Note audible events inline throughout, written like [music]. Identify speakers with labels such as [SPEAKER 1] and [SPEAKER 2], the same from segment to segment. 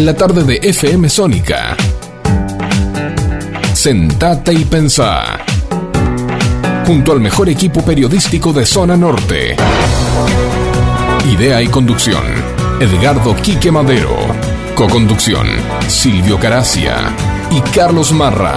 [SPEAKER 1] en la tarde de FM Sónica. Sentate y pensá. Junto al mejor equipo periodístico de Zona Norte. Idea y conducción. Edgardo Quique Madero. Coconducción. Silvio Caracia y Carlos Marra.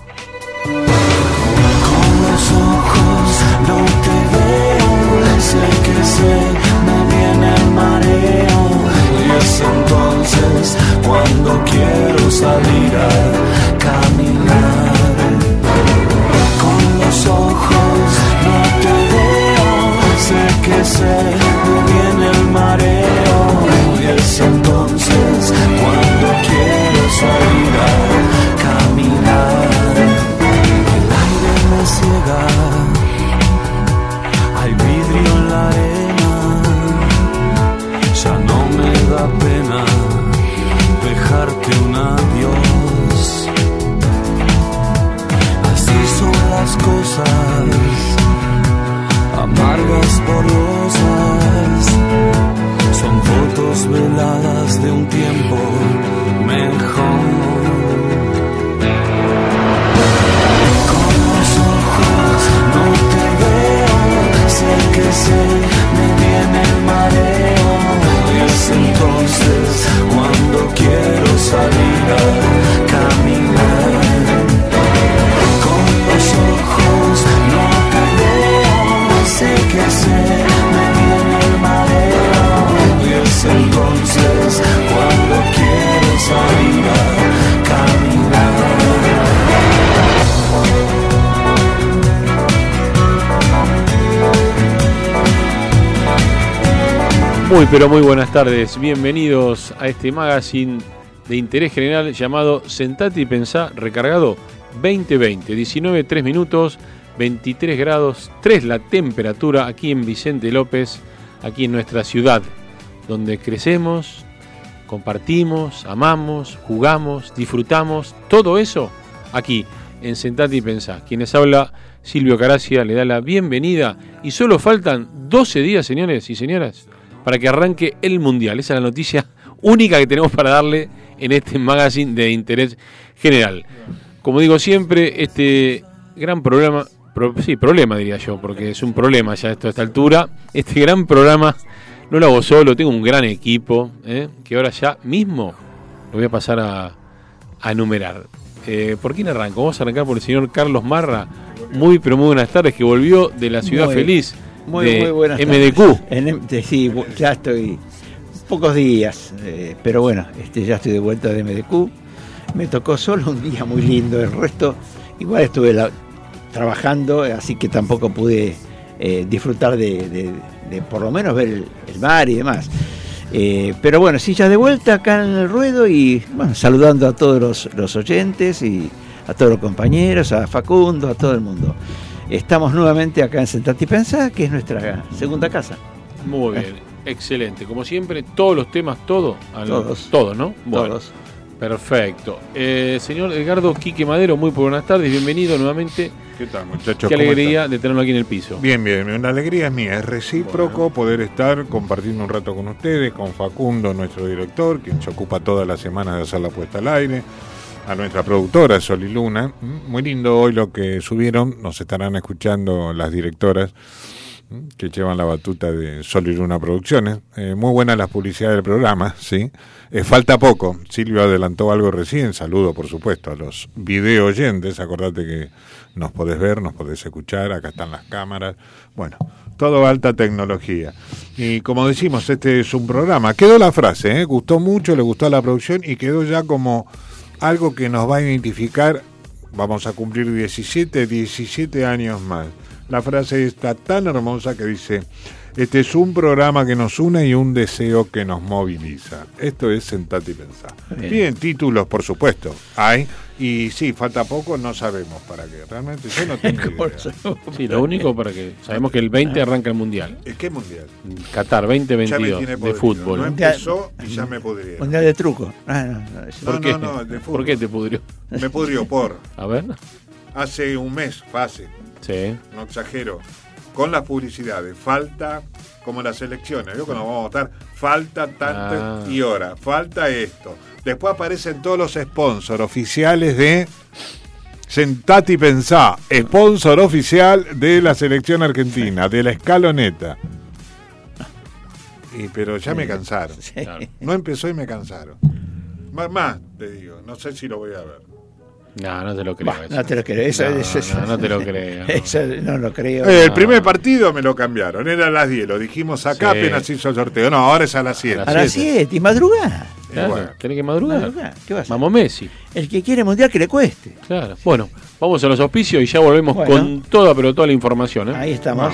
[SPEAKER 2] Cuando quiero salir a caminar. Con los ojos no te veo, sé que sé, me viene el mareo. Y es
[SPEAKER 3] Muy pero muy buenas tardes, bienvenidos a este magazine de interés general llamado Sentate y Pensá Recargado 2020, 19, 3 minutos, 23 grados, 3 la temperatura aquí en Vicente López, aquí en nuestra ciudad, donde crecemos, compartimos, amamos, jugamos, disfrutamos, todo eso aquí en Sentate y Pensá. Quienes habla Silvio Caracia le da la bienvenida. Y solo faltan 12 días, señores y señoras, para que arranque el Mundial. Esa es la noticia [laughs] única que tenemos para darle en este magazine de interés general. Como digo siempre, este gran programa, pro- sí, problema diría yo, porque es un problema ya esto a esta altura. Este gran programa no lo hago solo, tengo un gran equipo, ¿eh? que ahora ya mismo lo voy a pasar a, a enumerar. Eh, ¿Por quién arranco? Vamos a arrancar por el señor Carlos Marra. Muy, pero muy buenas tardes, que volvió de la ciudad
[SPEAKER 4] Muy-
[SPEAKER 3] feliz
[SPEAKER 4] Muy,
[SPEAKER 3] de
[SPEAKER 4] muy buenas
[SPEAKER 3] MDQ.
[SPEAKER 4] En sí, ya estoy pocos días, eh, pero bueno, este, ya estoy de vuelta de MDQ. Me tocó solo un día muy lindo, el resto igual estuve la- trabajando, así que tampoco pude eh, disfrutar de, de- de por lo menos ver el, el mar y demás. Eh, pero bueno, sí, ya de vuelta acá en el ruedo y bueno, saludando a todos los, los oyentes y a todos los compañeros, a Facundo, a todo el mundo. Estamos nuevamente acá en Sentate y Pensá, que es nuestra segunda casa.
[SPEAKER 3] Muy bien, excelente. Como siempre, todos los temas, todo.
[SPEAKER 4] Todos.
[SPEAKER 3] Todo, ¿no? Bueno,
[SPEAKER 4] Todos.
[SPEAKER 3] Perfecto. Eh, señor Edgardo Quique Madero, muy buenas tardes, bienvenido nuevamente.
[SPEAKER 5] ¿Qué tal, muchachos?
[SPEAKER 3] Qué
[SPEAKER 5] ¿Cómo
[SPEAKER 3] alegría de tenerlo aquí en el piso.
[SPEAKER 5] Bien, bien. Una alegría es mía. Es recíproco poder estar compartiendo un rato con ustedes, con Facundo, nuestro director, quien se ocupa toda la semana de hacer la puesta al aire, a nuestra productora, Sol y Luna. Mm, Muy lindo hoy lo que subieron. Nos estarán escuchando las directoras mm, que llevan la batuta de Sol y Luna Producciones. Eh, muy buena las publicidades del programa, ¿sí? Eh, falta poco. Silvio adelantó algo recién. Saludo, por supuesto, a los video oyentes. Acordate que nos podés ver, nos podés escuchar. Acá están las cámaras. Bueno, todo alta tecnología. Y como decimos, este es un programa. Quedó la frase, ¿eh? gustó mucho, le gustó a la producción y quedó ya como algo que nos va a identificar. Vamos a cumplir 17, 17 años más. La frase está tan hermosa que dice, Este es un programa que nos une y un deseo que nos moviliza. Esto es Sentate y Pensar.
[SPEAKER 4] Bien.
[SPEAKER 5] Bien, títulos, por supuesto, hay. Y sí, falta poco, no sabemos para qué. Realmente yo no [laughs] tengo idea.
[SPEAKER 3] Sí, lo único para que sabemos que el 20 arranca el Mundial.
[SPEAKER 5] ¿Es qué mundial?
[SPEAKER 3] Qatar
[SPEAKER 5] Ya me
[SPEAKER 3] 2022
[SPEAKER 5] tiene
[SPEAKER 3] de fútbol.
[SPEAKER 5] No empezó y ya me pudrieron.
[SPEAKER 4] Mundial de truco. Ah, no, no, eso-
[SPEAKER 5] No,
[SPEAKER 3] ¿Por qué?
[SPEAKER 5] no, de fútbol.
[SPEAKER 3] ¿Por qué te pudrió?
[SPEAKER 5] Me pudrió por
[SPEAKER 3] A ver.
[SPEAKER 5] hace un mes, fase,
[SPEAKER 3] Sí.
[SPEAKER 5] no exagero, con las publicidades. Falta, como las elecciones, yo cuando vamos a votar, falta tanto
[SPEAKER 3] Ah.
[SPEAKER 5] y hora, falta esto. Después aparecen todos los sponsors oficiales de Sentate y Pensá, sponsor oficial de la selección argentina, de la escaloneta. Y, pero ya me cansaron. No empezó y me cansaron. Más, más, te digo, no sé si lo voy a ver.
[SPEAKER 3] No, no te lo creo.
[SPEAKER 4] Bah,
[SPEAKER 3] eso.
[SPEAKER 4] no te lo creo. Eso,
[SPEAKER 3] No,
[SPEAKER 4] eso- eso-
[SPEAKER 3] no, no te lo creo. [laughs]
[SPEAKER 4] eso no lo creo.
[SPEAKER 5] Eh, el primer partido me lo cambiaron, era a las 10, lo dijimos acá,
[SPEAKER 3] Sí.
[SPEAKER 5] apenas hizo el sorteo. No, ahora es a las 7.
[SPEAKER 4] a las
[SPEAKER 3] siete.
[SPEAKER 4] 7 y madrugada.
[SPEAKER 3] Claro,
[SPEAKER 5] bueno.
[SPEAKER 3] tenés que madrugar.
[SPEAKER 4] Madrugar, ¿qué vas a hacer?
[SPEAKER 3] Vamos Messi.
[SPEAKER 4] El que quiere mundial que le cueste.
[SPEAKER 3] Claro. Bueno, vamos a los auspicios y ya volvemos
[SPEAKER 4] Bueno.
[SPEAKER 3] con toda, pero toda la información. ¿eh?
[SPEAKER 4] Ahí estamos.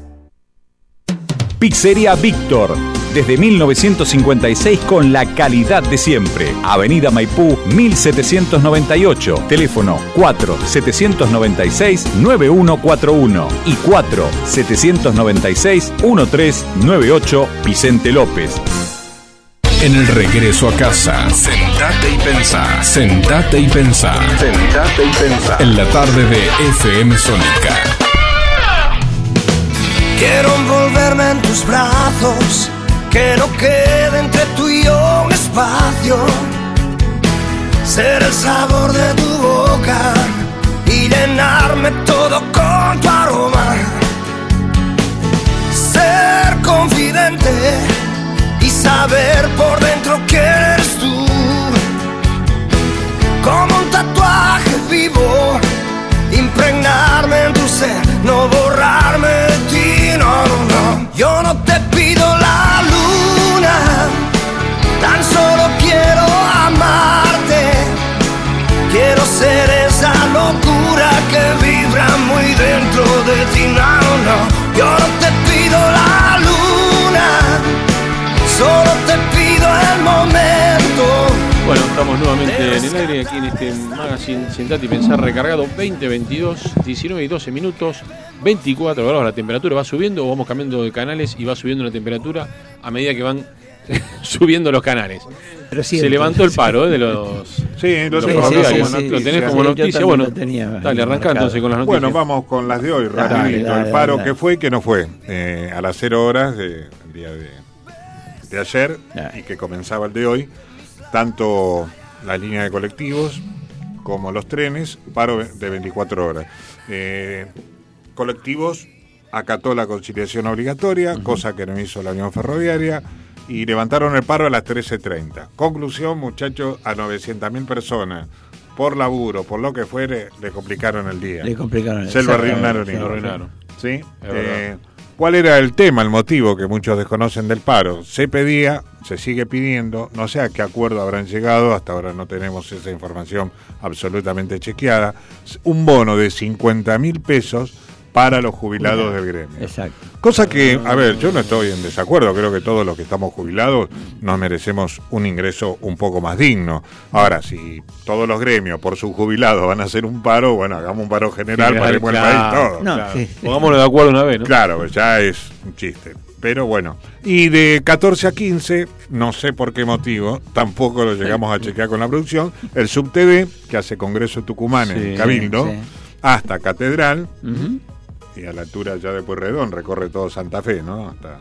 [SPEAKER 6] Pizzería Víctor. Desde 1956 con la calidad de siempre. Avenida Maipú 1798. Teléfono 4-796-9141 y 4-796-1398 Vicente López.
[SPEAKER 1] En el regreso a casa, sentate y pensá. Sentate y pensá. Sentate y pensá. En la tarde de FM Sónica.
[SPEAKER 2] Quiero envolverme en tus brazos, que no quede entre tú y yo un espacio. Ser el sabor de tu boca y llenarme todo con tu aroma. Ser confidente y saber por dentro que eres tú. Como un tatuaje vivo, impregnarme en tu ser, no borrarme no, no, no. Yo no te pido la luna, tan solo quiero amarte. Quiero ser esa locura que vibra muy dentro de ti, no, no. Yo no te pido la
[SPEAKER 3] Bueno, estamos nuevamente en el aire aquí en este magazine Sentate y Pensar recargado 20, 22, 19 y 12 minutos, 24 grados la temperatura, va subiendo o vamos cambiando de canales y va subiendo la temperatura a medida que van [laughs] subiendo los canales.
[SPEAKER 4] Pero
[SPEAKER 3] Se levantó el paro ¿eh? de los,
[SPEAKER 5] Sí, lo tengo
[SPEAKER 3] Lo tenés como noticia. Bueno,
[SPEAKER 4] lo tenía
[SPEAKER 3] dale,
[SPEAKER 4] marcado.
[SPEAKER 3] entonces con las noticias.
[SPEAKER 5] Bueno, vamos con las de hoy, rapidito.
[SPEAKER 4] dale,
[SPEAKER 5] el paro
[SPEAKER 4] dale.
[SPEAKER 5] que fue y que no fue. Eh, a las 0 horas del día de, de ayer y que comenzaba el de hoy, tanto la línea de colectivos como los trenes, paro de 24 horas. Eh, colectivos acató la conciliación obligatoria, cosa que no hizo la Unión Ferroviaria, y levantaron el paro a las 13.30. Conclusión, muchachos, a 900.000 personas, por laburo, por lo que fuere, le complicaron el día.
[SPEAKER 4] Le complicaron el
[SPEAKER 5] Se lo
[SPEAKER 4] exactamente,
[SPEAKER 5] arruinaron.
[SPEAKER 3] se lo arruinaron.
[SPEAKER 5] ¿Sí? Eh, ¿Cuál era el tema, el motivo que muchos desconocen del paro? Se pedía, se sigue pidiendo, no sé a qué acuerdo habrán llegado, hasta ahora no tenemos esa información absolutamente chequeada, un bono de 50 mil pesos para los jubilados del gremio.
[SPEAKER 4] Exacto.
[SPEAKER 5] Cosa que, a ver, yo no estoy en desacuerdo, creo que todos los que estamos jubilados nos merecemos un ingreso un poco más digno. Ahora, si todos los gremios por sus jubilados van a hacer un paro, bueno, hagamos un paro general,
[SPEAKER 3] General,
[SPEAKER 5] paremos el
[SPEAKER 3] claro,
[SPEAKER 5] país todo.
[SPEAKER 4] No,
[SPEAKER 3] Claro.
[SPEAKER 4] sí.
[SPEAKER 3] Pongámonos de acuerdo una vez, ¿no?
[SPEAKER 5] Claro, pues ya es un chiste. Pero bueno, y de 14 a 15, no sé por qué motivo, tampoco lo llegamos a chequear con la producción, el SubTV, que hace Congreso Tucumán
[SPEAKER 3] Sí,
[SPEAKER 5] en Cabildo,
[SPEAKER 4] sí.
[SPEAKER 5] hasta Catedral. Y a la altura ya de Pueyrredón, recorre todo Santa Fe, ¿no? Hasta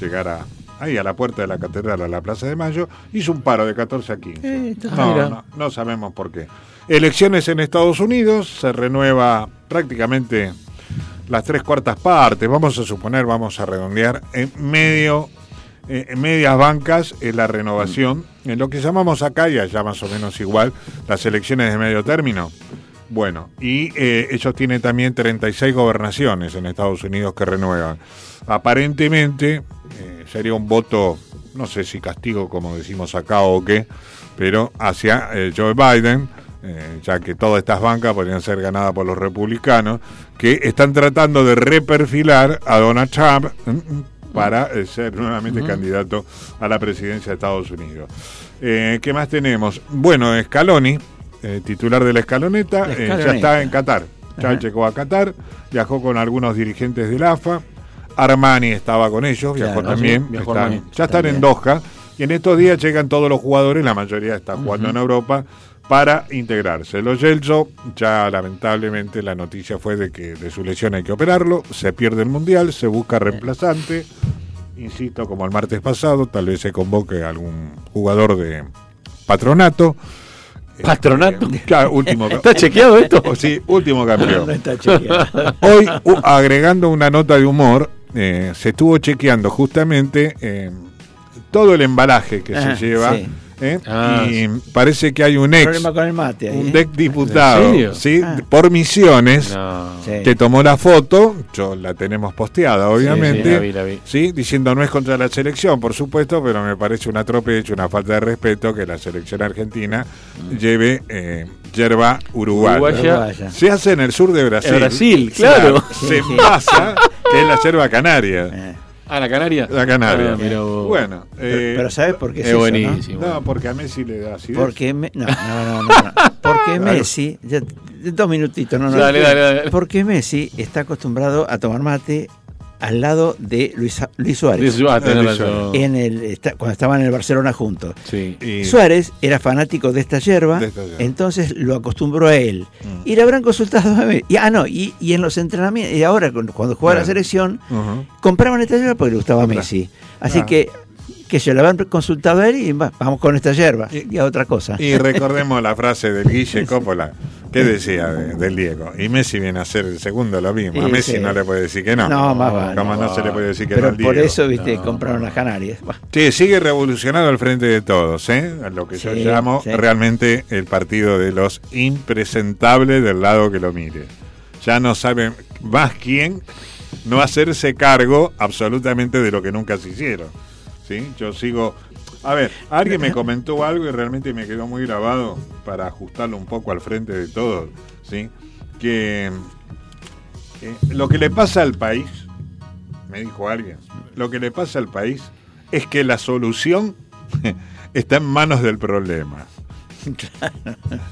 [SPEAKER 5] llegar a, ahí a la puerta de la Catedral, a la Plaza de Mayo, hizo un paro de 14 a 15.
[SPEAKER 4] Eh,
[SPEAKER 5] No, no, no sabemos por qué. Elecciones en Estados Unidos, se renueva prácticamente las tres cuartas partes, vamos a suponer, vamos a redondear, en medio, eh, en medias bancas en la renovación, en lo que llamamos acá, y allá más o menos igual, las elecciones de medio término. Bueno, y eh, ellos tienen también 36 gobernaciones en Estados Unidos que renuevan. Aparentemente eh, sería un voto, no sé si castigo como decimos acá o qué, pero hacia eh, Joe Biden, ya que todas estas bancas podrían ser ganadas por los republicanos, que están tratando de reperfilar a Donald Trump mm, mm, para ser nuevamente candidato a la presidencia de Estados Unidos. ¿Qué más tenemos? Bueno, Scaloni, eh, titular de la escaloneta,
[SPEAKER 4] La
[SPEAKER 5] eh, ya está en Qatar. Ya llegó a Qatar, viajó con algunos dirigentes del AFA. Armani estaba con ellos, viajó
[SPEAKER 4] Claro,
[SPEAKER 5] también.
[SPEAKER 3] viajó Armani.
[SPEAKER 5] ya están en. Doha. Y en estos días llegan todos los jugadores, la mayoría está jugando en Europa, para integrarse. Los Gelso, ya lamentablemente la noticia fue de que de su lesión hay que operarlo, se pierde el Mundial, se busca reemplazante. Insisto, como el martes pasado, tal vez se convoque algún jugador de patronato.
[SPEAKER 3] ¿Patronato?
[SPEAKER 5] Eh, claro, último, [laughs]
[SPEAKER 3] ¿Está chequeado esto? [laughs]
[SPEAKER 5] Sí, último
[SPEAKER 4] No
[SPEAKER 5] campeón.
[SPEAKER 4] está chequeado. [laughs]
[SPEAKER 5] Hoy, agregando una nota de humor, eh, se estuvo chequeando justamente eh, todo el embalaje que
[SPEAKER 4] Ah,
[SPEAKER 5] se lleva.
[SPEAKER 4] sí.
[SPEAKER 5] ¿Eh?
[SPEAKER 3] Ah,
[SPEAKER 5] y parece que hay un ex,
[SPEAKER 4] Problema con el mate. ahí,
[SPEAKER 5] un
[SPEAKER 4] ¿eh?
[SPEAKER 5] ex diputado. ¿sí?
[SPEAKER 4] Ah.
[SPEAKER 5] por misiones,
[SPEAKER 3] No.
[SPEAKER 4] Sí.
[SPEAKER 5] que tomó la foto, yo la tenemos posteada, obviamente.
[SPEAKER 3] sí, la vi, la vi.
[SPEAKER 5] Sí, diciendo no es contra la selección, por supuesto, pero me parece un atropello, una falta de respeto que la selección argentina lleve eh, yerba uruguaya.
[SPEAKER 3] Uruguaya.
[SPEAKER 5] Se hace en el sur de Brasil.
[SPEAKER 3] En Brasil, claro.
[SPEAKER 4] Sí,
[SPEAKER 5] se
[SPEAKER 4] sí.
[SPEAKER 5] pasa, que es la yerba canaria.
[SPEAKER 3] Ah, la Canaria.
[SPEAKER 5] La canaria.
[SPEAKER 3] Ah, mira vos.
[SPEAKER 5] bueno,
[SPEAKER 4] pero,
[SPEAKER 5] eh,
[SPEAKER 4] pero ¿sabes por qué es
[SPEAKER 3] es
[SPEAKER 4] eso,
[SPEAKER 3] buenísimo.
[SPEAKER 5] no, porque a Messi le da acidez.
[SPEAKER 4] Porque me- no, no, no, no, no. Porque Messi, ya- dos minutitos, no, no.
[SPEAKER 3] Dale, dale, dale.
[SPEAKER 4] Porque Messi está acostumbrado a tomar mate al lado de Luis, Luis Suárez.
[SPEAKER 3] Luis Suárez,
[SPEAKER 5] Luis.
[SPEAKER 4] En el, está- cuando estaban en el Barcelona juntos.
[SPEAKER 3] Sí.
[SPEAKER 5] Y-
[SPEAKER 4] Suárez era fanático de esta yerba,
[SPEAKER 5] De esta yerba.
[SPEAKER 4] entonces lo acostumbró a él.
[SPEAKER 5] Mm.
[SPEAKER 4] Y le habrán consultado a mí. Y, ah, no, y, y en los entrenamientos, y ahora cuando cuando jugaba la selección, compraban esta yerba porque le gustaba a. Messi. Así
[SPEAKER 5] Ah.
[SPEAKER 4] que, que se lo habían consultado a él y va, vamos con esta yerba.
[SPEAKER 5] Y-
[SPEAKER 4] Y, a otra cosa.
[SPEAKER 5] Y recordemos la frase del Guille Coppola. ¿Qué decía de- del Diego? Y Messi viene a ser el segundo lo mismo. A Messi
[SPEAKER 4] sí.
[SPEAKER 5] no le puede decir que no.
[SPEAKER 4] No, más vale.
[SPEAKER 5] Como no se le puede decir que
[SPEAKER 4] Pero
[SPEAKER 5] no al
[SPEAKER 4] por
[SPEAKER 5] Diego.
[SPEAKER 4] eso, viste, compraron las Canarias. Bah,
[SPEAKER 5] Sí, sigue revolucionado al frente de todos, ¿eh? Lo que yo
[SPEAKER 4] Sí,
[SPEAKER 5] llamo
[SPEAKER 4] sí.
[SPEAKER 5] realmente el partido de los impresentables del lado que lo mire. Ya no saben más quién no hacerse cargo absolutamente de lo que nunca se hicieron. ¿Sí? Yo sigo. A ver, alguien me comentó algo y realmente me quedó muy grabado para ajustarlo un poco al frente de todos. ¿Sí? Que eh, lo que le pasa al país, me dijo alguien, lo que le pasa al país es que la solución [laughs] está en manos del problema. [laughs]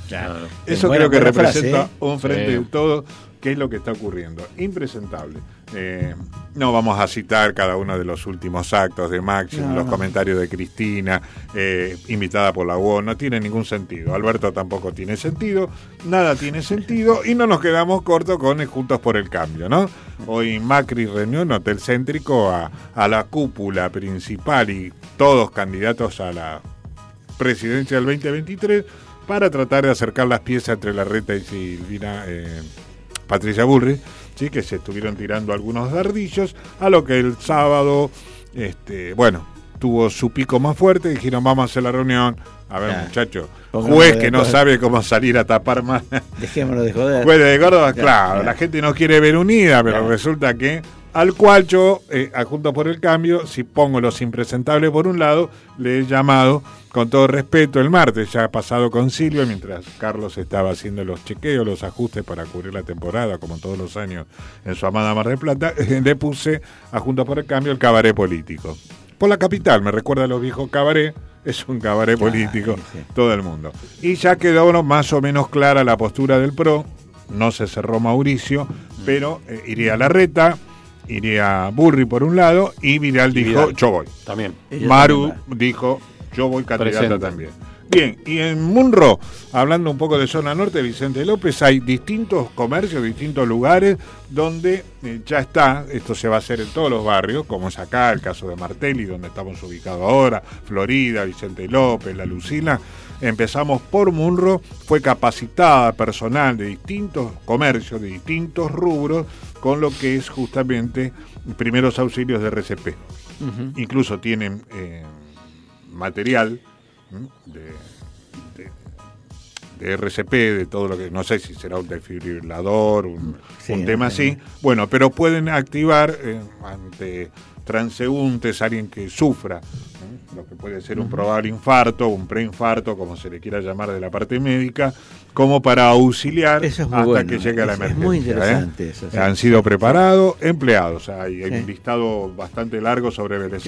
[SPEAKER 3] Claro.
[SPEAKER 5] Eso creo que
[SPEAKER 4] frase,
[SPEAKER 5] representa
[SPEAKER 4] ¿eh?
[SPEAKER 5] un frente
[SPEAKER 3] Sí.
[SPEAKER 5] de todo qué es lo que está ocurriendo. Impresentable. Eh, no vamos a citar cada uno de los últimos actos de Máximo,
[SPEAKER 4] No,
[SPEAKER 5] los
[SPEAKER 4] no.
[SPEAKER 5] comentarios de Cristina, eh, invitada por la UON, no tiene ningún sentido. Alberto tampoco tiene sentido, nada tiene sentido y no nos quedamos cortos con el Juntos por el Cambio, ¿no? Hoy Macri reunió en Hotel Céntrico a, a la cúpula principal y todos candidatos a la presidencia del 2023 para tratar de acercar las piezas entre la reta y Silvina eh, Patricia Bullrich, ¿sí? que se estuvieron tirando algunos dardillos, a lo que el sábado, este, bueno, tuvo su pico más fuerte, dijeron vamos a hacer la reunión, a ver
[SPEAKER 4] Claro.
[SPEAKER 5] muchacho,
[SPEAKER 4] Pongámonos
[SPEAKER 5] juez que no sabe cómo salir a tapar más
[SPEAKER 4] Dejémonos de joder.
[SPEAKER 5] Juez de Córdoba,
[SPEAKER 4] Claro,
[SPEAKER 5] claro,
[SPEAKER 4] claro.
[SPEAKER 5] la gente no quiere ver unida, pero
[SPEAKER 4] Claro.
[SPEAKER 5] resulta que al cual yo, eh, a Juntos por el Cambio, si pongo los impresentables por un lado, le he llamado con todo respeto el martes, ya ha pasado con Silvia, mientras Carlos estaba haciendo los chequeos, los ajustes para cubrir la temporada, como todos los años en su amada Mar del Plata, [laughs] le puse a Juntos por el Cambio el cabaret político. Por la capital, me recuerda a los viejos cabaret, es un cabaret político,
[SPEAKER 4] sí.
[SPEAKER 5] todo el mundo. Y ya quedó más o menos clara la postura del PRO, no se cerró Mauricio, pero eh, iría Larreta, iría Burri por un lado, y Vidal
[SPEAKER 3] Y
[SPEAKER 5] dijo,
[SPEAKER 3] Vidal.
[SPEAKER 5] yo voy.
[SPEAKER 3] También.
[SPEAKER 4] Ella
[SPEAKER 5] Maru
[SPEAKER 4] también
[SPEAKER 5] dijo, yo voy candidata
[SPEAKER 3] Presente.
[SPEAKER 5] también. Bien, y en Munro, hablando un poco de zona norte, Vicente López, hay distintos comercios, distintos lugares donde eh, ya está, esto se va a hacer en todos los barrios, como es acá, el caso de Martelli, donde estamos ubicados ahora, Florida, Vicente López, La Lucila. Empezamos por Munro, fue capacitada personal de distintos comercios, de distintos rubros, con lo que es justamente primeros auxilios de RCP. Incluso tienen eh, material de, de- de RCP, de todo lo que, no sé si será un desfibrilador, un,
[SPEAKER 4] Sí,
[SPEAKER 5] un tema
[SPEAKER 4] sí.
[SPEAKER 5] así. Bueno, pero pueden activar eh, ante transeúntes, alguien que sufra. Lo que puede ser un probable infarto, un preinfarto, como se le quiera llamar de la parte médica, como para auxiliar
[SPEAKER 4] es
[SPEAKER 5] hasta
[SPEAKER 4] bueno,
[SPEAKER 5] que llegue a la
[SPEAKER 4] es- es
[SPEAKER 5] emergencia.
[SPEAKER 4] muy
[SPEAKER 5] ¿eh?
[SPEAKER 4] interesante eso, sí.
[SPEAKER 5] Han sido preparados, empleados. Hay, hay
[SPEAKER 4] Sí.
[SPEAKER 5] un listado bastante largo sobre Vélez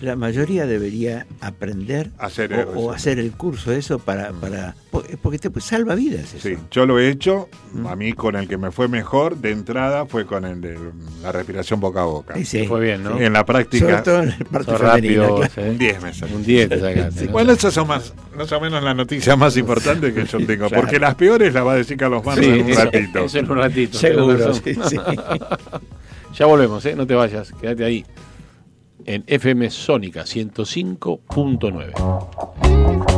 [SPEAKER 4] la mayoría debería aprender
[SPEAKER 5] Hacer
[SPEAKER 4] o, hacer el curso eso para, para porque te pues, salva vidas eso.
[SPEAKER 5] Sí, yo lo he hecho. A mí con el que me fue mejor de entrada fue con el de la respiración boca a boca.
[SPEAKER 4] Sí, sí.
[SPEAKER 3] Fue bien, ¿no?
[SPEAKER 5] En la
[SPEAKER 4] Sobre
[SPEAKER 5] práctica,
[SPEAKER 4] todo en la parte femenina,
[SPEAKER 3] rápido.
[SPEAKER 4] claro.
[SPEAKER 3] ¿Sí?
[SPEAKER 5] un 10 me salió.
[SPEAKER 3] Un 10 te sacaste. ¿no?
[SPEAKER 5] Bueno, esas son más, más o menos las noticias más importantes que yo tengo.
[SPEAKER 4] Claro.
[SPEAKER 5] Porque las peores las va a decir Carlos Mano
[SPEAKER 3] Sí,
[SPEAKER 5] en un ratito.
[SPEAKER 3] Eso en un ratito.
[SPEAKER 4] Seguro, sí, sí. [laughs]
[SPEAKER 3] Ya volvemos, ¿eh? No te vayas, quédate ahí. En FM Sónica 105.9.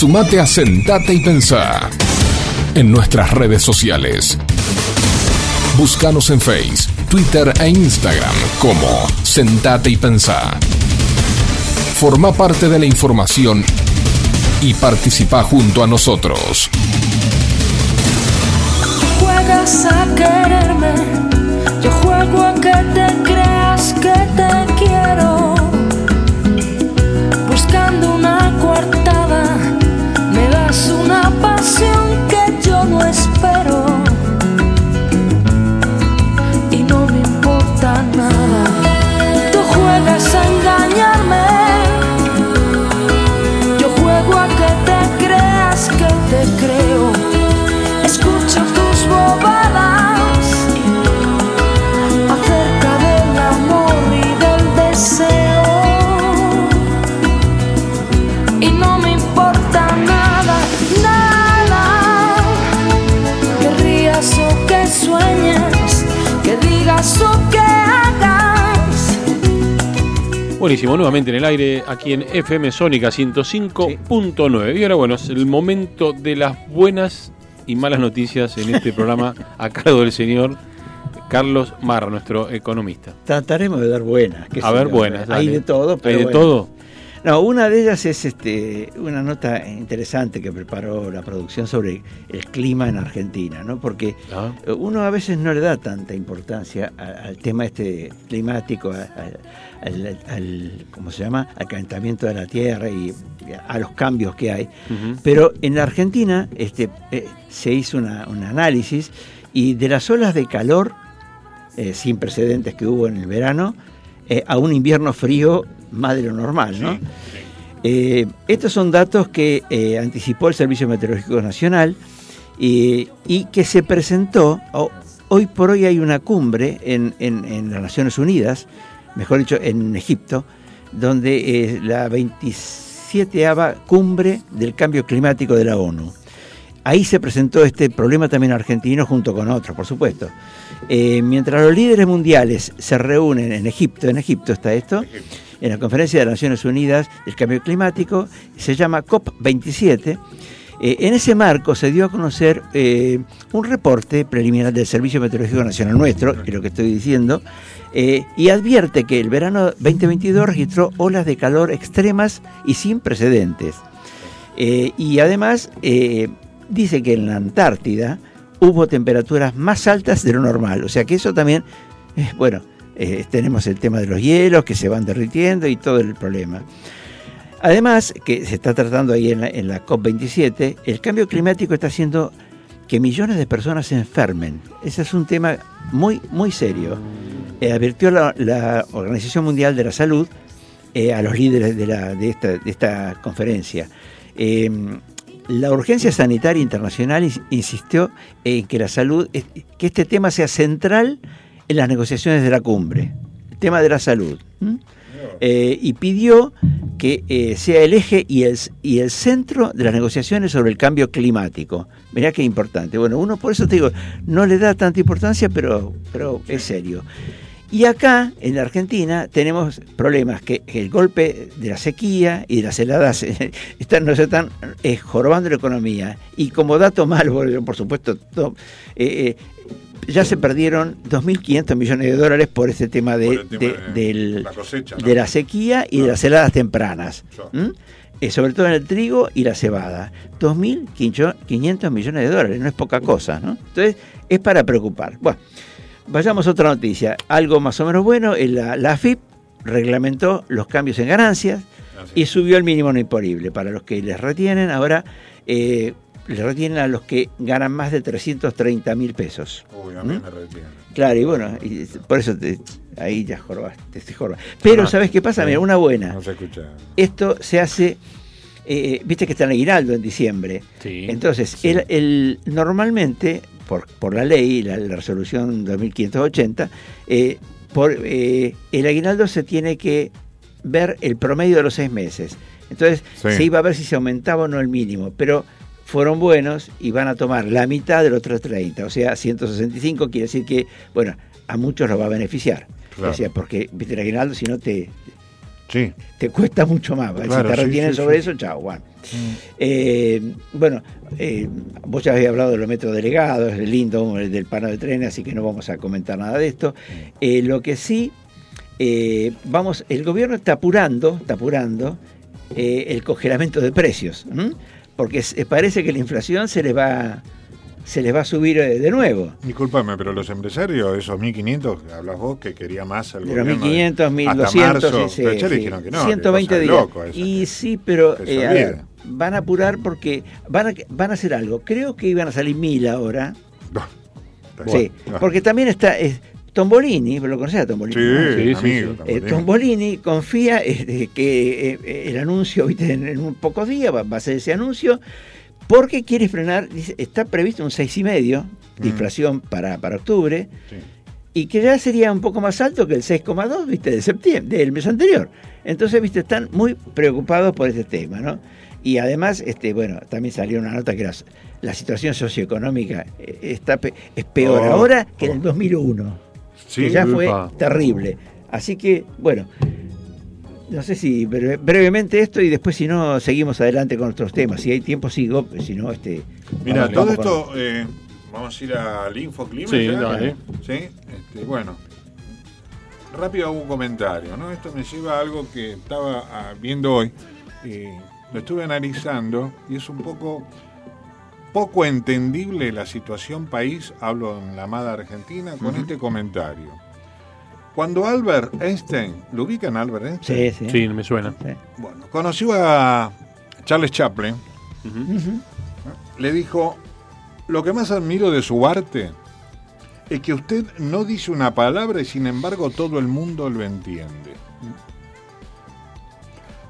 [SPEAKER 1] Sumate a Sentate y Pensá en nuestras redes sociales. Búscanos en Face, Twitter e Instagram como Sentate y Pensá. Forma parte de la información y participa junto a nosotros.
[SPEAKER 3] Buenísimo, nuevamente en el aire, aquí en FM Sónica 105.9. Y ahora, bueno, es el momento de las buenas y malas noticias en este programa [laughs] a cargo del señor Carlos Marra, nuestro economista.
[SPEAKER 4] Trataremos de dar buenas.
[SPEAKER 3] A ver, buenas,
[SPEAKER 4] Hay de todo, pero
[SPEAKER 3] ¿Hay de
[SPEAKER 4] bueno.
[SPEAKER 3] todo?
[SPEAKER 4] No, una de ellas es este, una nota interesante que preparó la producción sobre el clima en Argentina, ¿no? Porque
[SPEAKER 3] Ah.
[SPEAKER 4] eh, uno a veces no le da tanta importancia al tema este climático, al, al- ¿cómo se llama? Al calentamiento de la tierra y a los cambios que hay. Pero en la Argentina este, eh, se hizo una- un análisis y de las olas de calor eh, sin precedentes que hubo en el verano eh, a un invierno frío más de lo normal, ¿no? Eh, estos son datos que eh, anticipó el Servicio Meteorológico Nacional y, y que se presentó, hoy por hoy hay una cumbre en, en- en las Naciones Unidas, mejor dicho, en Egipto, donde eh, la 27 cumbre del cambio climático de la ONU. Ahí se presentó este problema también argentino junto con otros, por supuesto. Eh, mientras los líderes mundiales se reúnen en Egipto, en Egipto está esto, en la Conferencia de Naciones Unidas del Cambio Climático, se llama COP27. Eh, en ese marco se dio a conocer eh, un reporte preliminar del Servicio Meteorológico Nacional nuestro, que es lo que estoy diciendo, eh, y advierte que el verano 2022 registró olas de calor extremas y sin precedentes. Y además dice que en la Antártida hubo temperaturas más altas de lo normal. O sea que eso también, bueno, eh, tenemos el tema de los hielos que se van derritiendo y todo el problema. Además, que se está tratando ahí en la, en la COP27, el cambio climático está haciendo que millones de personas se enfermen. Ese es un tema muy, muy serio. Eh, advirtió la, la Organización Mundial de la Salud eh, a los líderes de, la, de, esta, de esta conferencia. Eh, la urgencia sanitaria internacional ins- insistió en que la salud, que este tema sea central en las negociaciones de la cumbre, el tema de la salud. Eh, y pidió que eh, sea el eje y el, y el centro de las negociaciones sobre el cambio climático. Mirá qué importante. Bueno, uno por eso te digo, no le da tanta importancia, pero, pero es serio. Y acá, en la Argentina, tenemos problemas que el golpe de la sequía y de las heladas [laughs] están, nos están eh, jorobando la economía. Y como dato malo, [laughs] por- supuesto, to- eh, ya se perdieron 2.500 millones de dólares por este tema de,
[SPEAKER 5] tema
[SPEAKER 4] de-
[SPEAKER 5] de
[SPEAKER 4] del-
[SPEAKER 5] la cosecha, ¿no?
[SPEAKER 4] de la sequía y de las heladas tempranas.
[SPEAKER 5] Yo.
[SPEAKER 4] ¿m? Eh, sobre todo en el trigo y la cebada. 2.500 millones de dólares, no es poca cosa, ¿no? Entonces, es para preocupar. Bueno, vayamos a otra noticia. Algo más o menos bueno, eh, la, la AFIP reglamentó los cambios en ganancias y subió el mínimo no imponible. Para los que les retienen, ahora eh, les retienen a los que ganan más de 330 mil pesos.
[SPEAKER 5] Uy, a mí
[SPEAKER 4] ¿Mm?
[SPEAKER 5] me retiene.
[SPEAKER 4] Claro, y bueno, y por eso te- ahí ya jorobaste, te jorobas. Pero,
[SPEAKER 5] Ah,
[SPEAKER 4] ¿sabes qué pasa?
[SPEAKER 5] sí.
[SPEAKER 4] Mira, una buena.
[SPEAKER 5] No se escucha.
[SPEAKER 4] Esto se hace eh, viste que está el aguinaldo en diciembre.
[SPEAKER 3] Sí.
[SPEAKER 4] Entonces, el, el- normalmente, por, por la ley, la, la resolución 2580, eh, por, eh, el aguinaldo se tiene que ver el promedio de los seis meses. Entonces,
[SPEAKER 5] Sí.
[SPEAKER 4] se iba a ver si se aumentaba o no el mínimo, pero fueron buenos y van a tomar la mitad del otro 30, o sea, 165 quiere decir que, bueno, a muchos los va a beneficiar.
[SPEAKER 5] Claro.
[SPEAKER 4] O sea, porque, viste, el aguinaldo, si no te,
[SPEAKER 5] Sí.
[SPEAKER 4] te cuesta mucho más.
[SPEAKER 5] Claro,
[SPEAKER 4] si te
[SPEAKER 5] sí,
[SPEAKER 4] retienen
[SPEAKER 5] sí,
[SPEAKER 4] sobre eso, chao, Juan. Eh, bueno, eh, vos ya habías hablado de los metros delegados, es lindo el del pano de trenes, así que no vamos a comentar nada de esto. Eh, lo que sí, vamos, el gobierno está apurando, está apurando el congelamiento de precios, ¿m? Porque se- parece que la inflación se les va, se les va a subir eh, de nuevo.
[SPEAKER 5] Disculpame, pero los empresarios, esos 1.500 que hablas vos, que quería más al
[SPEAKER 4] De los
[SPEAKER 5] gobierno,
[SPEAKER 4] 1500,
[SPEAKER 5] hasta
[SPEAKER 4] 1200,
[SPEAKER 5] marzo,
[SPEAKER 4] sí,
[SPEAKER 5] pero ya le
[SPEAKER 4] sí.
[SPEAKER 5] dijeron que no.
[SPEAKER 4] 120
[SPEAKER 5] que
[SPEAKER 4] días.
[SPEAKER 5] loco
[SPEAKER 4] y sí, pero
[SPEAKER 5] Que
[SPEAKER 4] eh, a ver, van a apurar porque van a, van a hacer algo. Creo que iban a salir mil ahora. Sí, porque también está es, Tombolini, ¿lo conocés a Tombolini?
[SPEAKER 5] Sí,
[SPEAKER 4] ¿no?
[SPEAKER 3] Sí, sí,
[SPEAKER 5] amigo,
[SPEAKER 3] sí.
[SPEAKER 5] Tombolini.
[SPEAKER 4] Eh, Tombolini confía eh, que eh, el anuncio ¿viste? En, en un pocos días va, va a ser ese anuncio porque quiere frenar, dice, está previsto un seis y medio de
[SPEAKER 5] Mm.
[SPEAKER 4] inflación para, para octubre
[SPEAKER 5] Sí.
[SPEAKER 4] y que ya sería un poco más alto que el 6,2 viste de septiembre del mes anterior. Entonces, viste, están muy preocupados por este tema, ¿no? Y además, este, bueno, también salió una nota que la, la situación socioeconómica eh, está pe- es peor
[SPEAKER 5] Oh,
[SPEAKER 4] ahora que en
[SPEAKER 5] oh.
[SPEAKER 4] el 2001
[SPEAKER 5] Sí,
[SPEAKER 4] que ya fue terrible. Así que, bueno, no sé si breve- brevemente esto y después si no seguimos adelante con otros temas. Si hay tiempo sigo, si no, este...
[SPEAKER 5] Mira,
[SPEAKER 4] vamos-
[SPEAKER 5] todo
[SPEAKER 4] vamos
[SPEAKER 5] esto, eh, vamos a ir al infoclima.
[SPEAKER 3] Sí,
[SPEAKER 5] ya.
[SPEAKER 3] dale.
[SPEAKER 5] Sí, este, bueno. Rápido hago un comentario, ¿no? Esto me lleva a algo que estaba ah, viendo hoy. y lo estuve analizando y es un poco poco entendible la situación país, hablo en la amada Argentina, con este comentario. Cuando Albert Einstein, ¿lo ubican Albert Einstein?
[SPEAKER 4] Sí, sí.
[SPEAKER 3] Sí, me suena.
[SPEAKER 4] sí.
[SPEAKER 5] Bueno, conoció a Charles Chaplin, le dijo, lo que más admiro de su arte es que usted no dice una palabra y sin embargo todo el mundo lo entiende.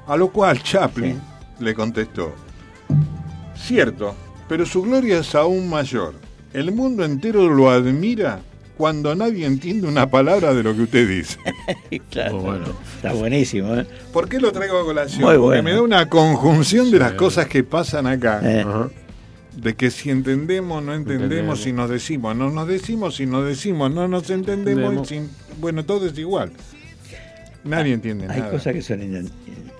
[SPEAKER 5] A lo cual Chaplin le contestó, cierto, pero su gloria es aún mayor. El mundo entero lo admira cuando nadie entiende una palabra de lo que usted dice. [laughs]
[SPEAKER 4] Claro,
[SPEAKER 3] bueno.
[SPEAKER 4] Está buenísimo, ¿eh?
[SPEAKER 5] ¿Por qué lo traigo a colación?
[SPEAKER 4] Muy
[SPEAKER 5] Porque
[SPEAKER 4] bueno.
[SPEAKER 5] me da una conjunción de las cosas que pasan acá.
[SPEAKER 4] Eh.
[SPEAKER 5] De que si entendemos, no entendemos,
[SPEAKER 3] Entendemos.
[SPEAKER 5] si nos decimos, no nos decimos, si nos decimos, no nos entendemos,
[SPEAKER 3] Entendemos.
[SPEAKER 5] sin- bueno, todo es igual. Nadie entiende
[SPEAKER 4] hay
[SPEAKER 5] nada.
[SPEAKER 4] cosas que son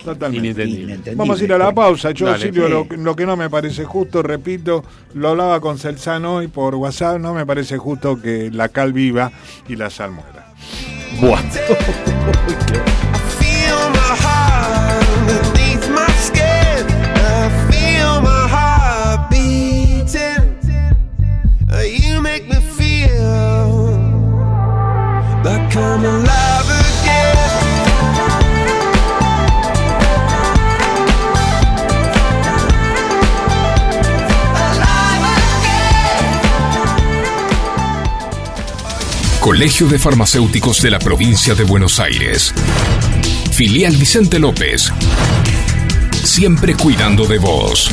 [SPEAKER 5] Totalmente.
[SPEAKER 4] Inentendibles.
[SPEAKER 5] Vamos a ir a la pausa. Yo,
[SPEAKER 3] Dale.
[SPEAKER 5] Silvio,
[SPEAKER 4] Sí.
[SPEAKER 5] lo, lo que no me parece justo, repito, lo hablaba con Celzano hoy por WhatsApp, no me parece justo que la cal viva y la sal muera.
[SPEAKER 3] Buah.
[SPEAKER 2] feel my heart
[SPEAKER 1] Colegio de Farmacéuticos de la Provincia de Buenos Aires. Filial Vicente López. Siempre cuidando de vos.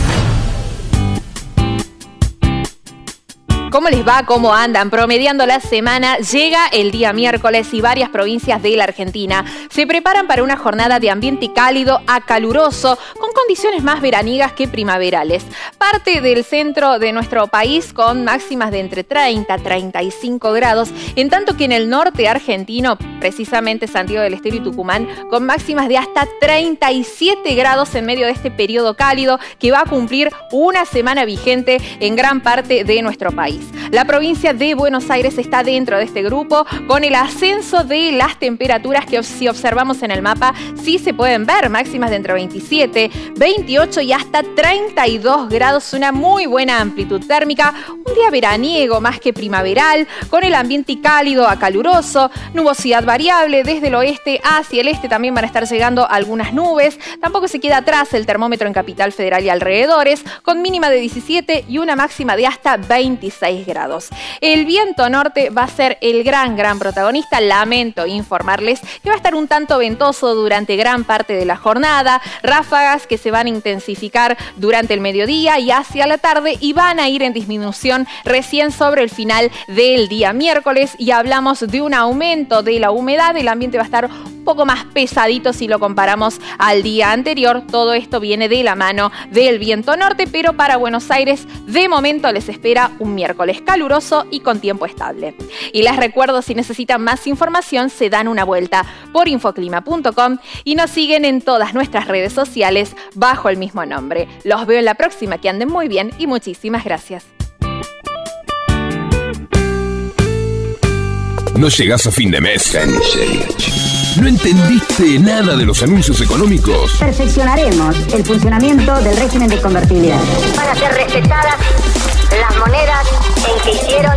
[SPEAKER 7] ¿Cómo les va? ¿Cómo andan? Promediando la semana, llega el día miércoles y varias provincias de la Argentina se preparan para una jornada de ambiente cálido a caluroso, con condiciones más veraniegas que primaverales. Parte del centro de nuestro país con máximas de entre 30 a 35 grados, en tanto que en el norte argentino, precisamente Santiago del Estero y Tucumán, con máximas de hasta 37 grados en medio de este periodo cálido que va a cumplir una semana vigente en gran parte de nuestro país. La provincia de Buenos Aires está dentro de este grupo con el ascenso de las temperaturas que si observamos en el mapa sí se pueden ver, máximas de entre 27, 28 y hasta 32 grados, una muy buena amplitud térmica, un día veraniego más que primaveral, con el ambiente cálido a caluroso, nubosidad variable desde el oeste hacia el este también van a estar llegando algunas nubes, tampoco se queda atrás el termómetro en Capital Federal y alrededores, con mínima de 17 y una máxima de hasta 26 grados. El viento norte va a ser el gran, gran protagonista. Lamento informarles que va a estar un tanto ventoso durante gran parte de la jornada. Ráfagas que se van a intensificar durante el mediodía y hacia la tarde y van a ir en disminución recién sobre el final del día miércoles y hablamos de un aumento de la humedad, el ambiente va a estar un poco más pesadito si lo comparamos al día anterior. Todo esto viene de la mano del viento norte, pero para Buenos Aires de momento les espera un miércoles caluroso y con tiempo estable. Y les recuerdo, si necesitan más información, se dan una vuelta por infoclima.com y nos siguen en todas nuestras redes sociales bajo el mismo nombre. Los veo en la próxima, que anden muy bien y muchísimas gracias.
[SPEAKER 1] No llegás a fin de mes. ¿No entendiste nada de los anuncios económicos?
[SPEAKER 8] Perfeccionaremos el funcionamiento del régimen de convertibilidad. Para ser respetadas las monedas que hicieron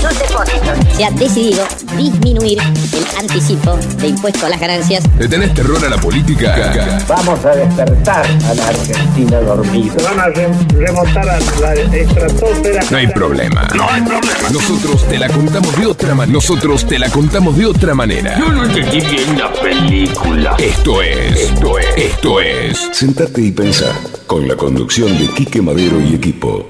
[SPEAKER 8] sus depósitos.
[SPEAKER 9] Se ha decidido disminuir el anticipo de impuesto a las ganancias.
[SPEAKER 1] ¿Le tenés terror a la política?
[SPEAKER 10] Vamos a despertar a la Argentina dormida.
[SPEAKER 11] Se van a remontar a la estratosfera.
[SPEAKER 1] No hay problema.
[SPEAKER 11] No hay problema.
[SPEAKER 1] Nosotros te la contamos de otra manera. Nosotros te la contamos de otra manera.
[SPEAKER 11] Yo no entendí bien la película.
[SPEAKER 1] Esto es, esto es, esto es.
[SPEAKER 12] Sentate y pensá con la conducción de Quique Madero y equipo.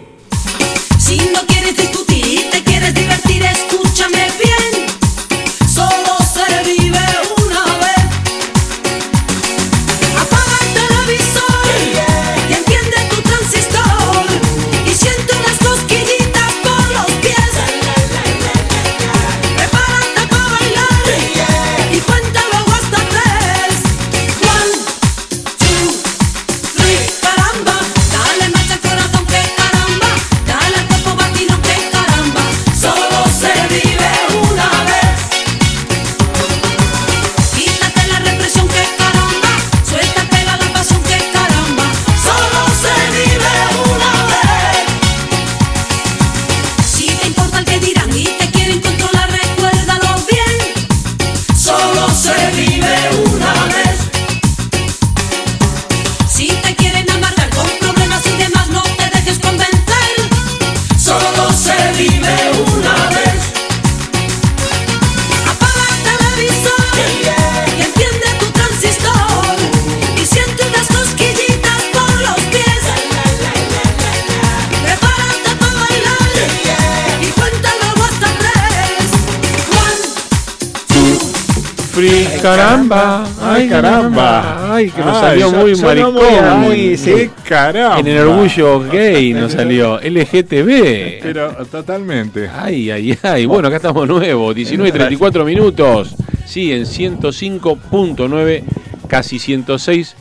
[SPEAKER 13] Caramba,
[SPEAKER 3] ay caramba, ay que nos salió muy maricón,
[SPEAKER 5] muy- sí. Caramba.
[SPEAKER 3] En el orgullo gay nos salió, LGTB.
[SPEAKER 5] Pero totalmente.
[SPEAKER 3] Ay, ay, ay. Bueno, acá estamos nuevos, 19 y 34 minutos. Sí, en 105.9, casi 106.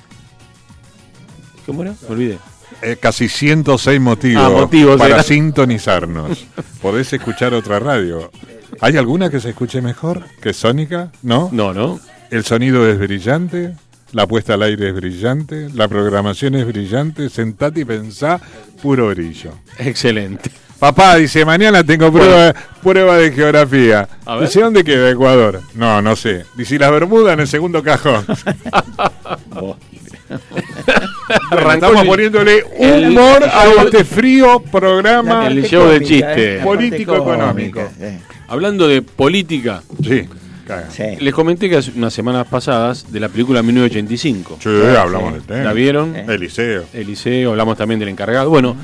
[SPEAKER 3] ¿Cómo era? Me olvidé.
[SPEAKER 5] Eh, casi 106 motivos,
[SPEAKER 3] Ah, motivos,
[SPEAKER 5] para
[SPEAKER 3] era.
[SPEAKER 5] sintonizarnos. Podés escuchar otra radio. ¿Hay alguna que se escuche mejor que Sónica? ¿No?
[SPEAKER 3] No, no.
[SPEAKER 5] El sonido es brillante, la puesta al aire es brillante, la programación es brillante, sentate y pensá, puro brillo.
[SPEAKER 3] Excelente.
[SPEAKER 5] Papá dice, mañana tengo prueba, prueba de geografía.
[SPEAKER 3] A ver.
[SPEAKER 5] Dice, ¿dónde queda Ecuador? No, no sé. Dice, "¿Y las Bermudas en el segundo cajón. [laughs] Bueno, estamos poniéndole humor
[SPEAKER 3] el
[SPEAKER 5] a este frío programa
[SPEAKER 3] El show del chiste.
[SPEAKER 5] político económico.
[SPEAKER 3] Hablando de política,
[SPEAKER 5] Sí,
[SPEAKER 3] les comenté que hace unas semanas pasadas de la película 1985.
[SPEAKER 5] Sí, hablamos del tema.
[SPEAKER 3] ¿La vieron?
[SPEAKER 5] Eliseo.
[SPEAKER 3] Eliseo, hablamos también del encargado. Bueno,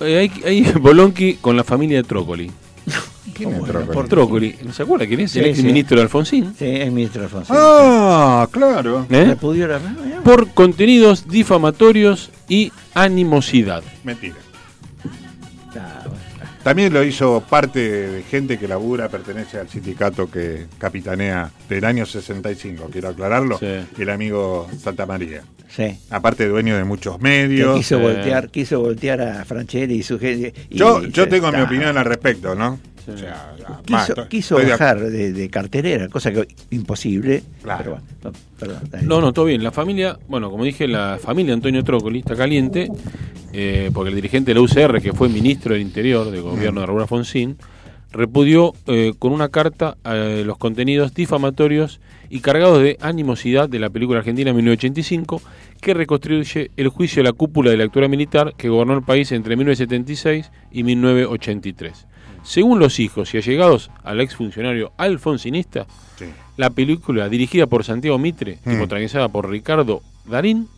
[SPEAKER 3] eh, hay, hay [laughs] Bolonqui con la familia de Trócoli. [laughs]
[SPEAKER 5] ¿Quién es Trócoli?
[SPEAKER 4] por-
[SPEAKER 3] Trócoli, ¿no se acuerda quién es?
[SPEAKER 4] Sí,
[SPEAKER 3] el ex
[SPEAKER 4] sí.
[SPEAKER 3] ministro de Alfonsín.
[SPEAKER 4] Sí, es ministro Alfonsín.
[SPEAKER 5] Ah, claro.
[SPEAKER 3] ¿eh? Por contenidos difamatorios y animosidad.
[SPEAKER 5] Mentira. También lo hizo parte de gente que labura, pertenece al sindicato que capitanea del año 65, quiero aclararlo,
[SPEAKER 3] Sí.
[SPEAKER 5] el amigo Santa María.
[SPEAKER 4] Sí.
[SPEAKER 5] Aparte dueño de muchos
[SPEAKER 4] Que
[SPEAKER 5] medios.
[SPEAKER 4] quiso
[SPEAKER 3] eh.
[SPEAKER 4] voltear, quiso voltear a Franchella y su gente. y
[SPEAKER 5] Yo, yo tengo mi opinión al respecto, ¿no? O sea, ya,
[SPEAKER 4] Quiso,
[SPEAKER 5] estoy de
[SPEAKER 4] bajar de, de carterera, cosa que imposible.
[SPEAKER 5] Claro.
[SPEAKER 4] Pero bueno, no.
[SPEAKER 3] No, no, todo bien. La familia, bueno, como dije, la familia Antonio Trócoli está caliente eh, porque el dirigente de la UCR, que fue ministro del Interior del gobierno de Raúl Alfonsín, repudió eh, con una carta eh, los contenidos difamatorios y cargados de animosidad de la película argentina 1985, que reconstruye el juicio de la cúpula de la actual militar que gobernó el país entre 1976 y 1983. Según los hijos y allegados al exfuncionario alfonsinista,
[SPEAKER 5] Sí.
[SPEAKER 3] la película dirigida por Santiago Mitre y
[SPEAKER 5] Mm.
[SPEAKER 3] protagonizada por Ricardo Darín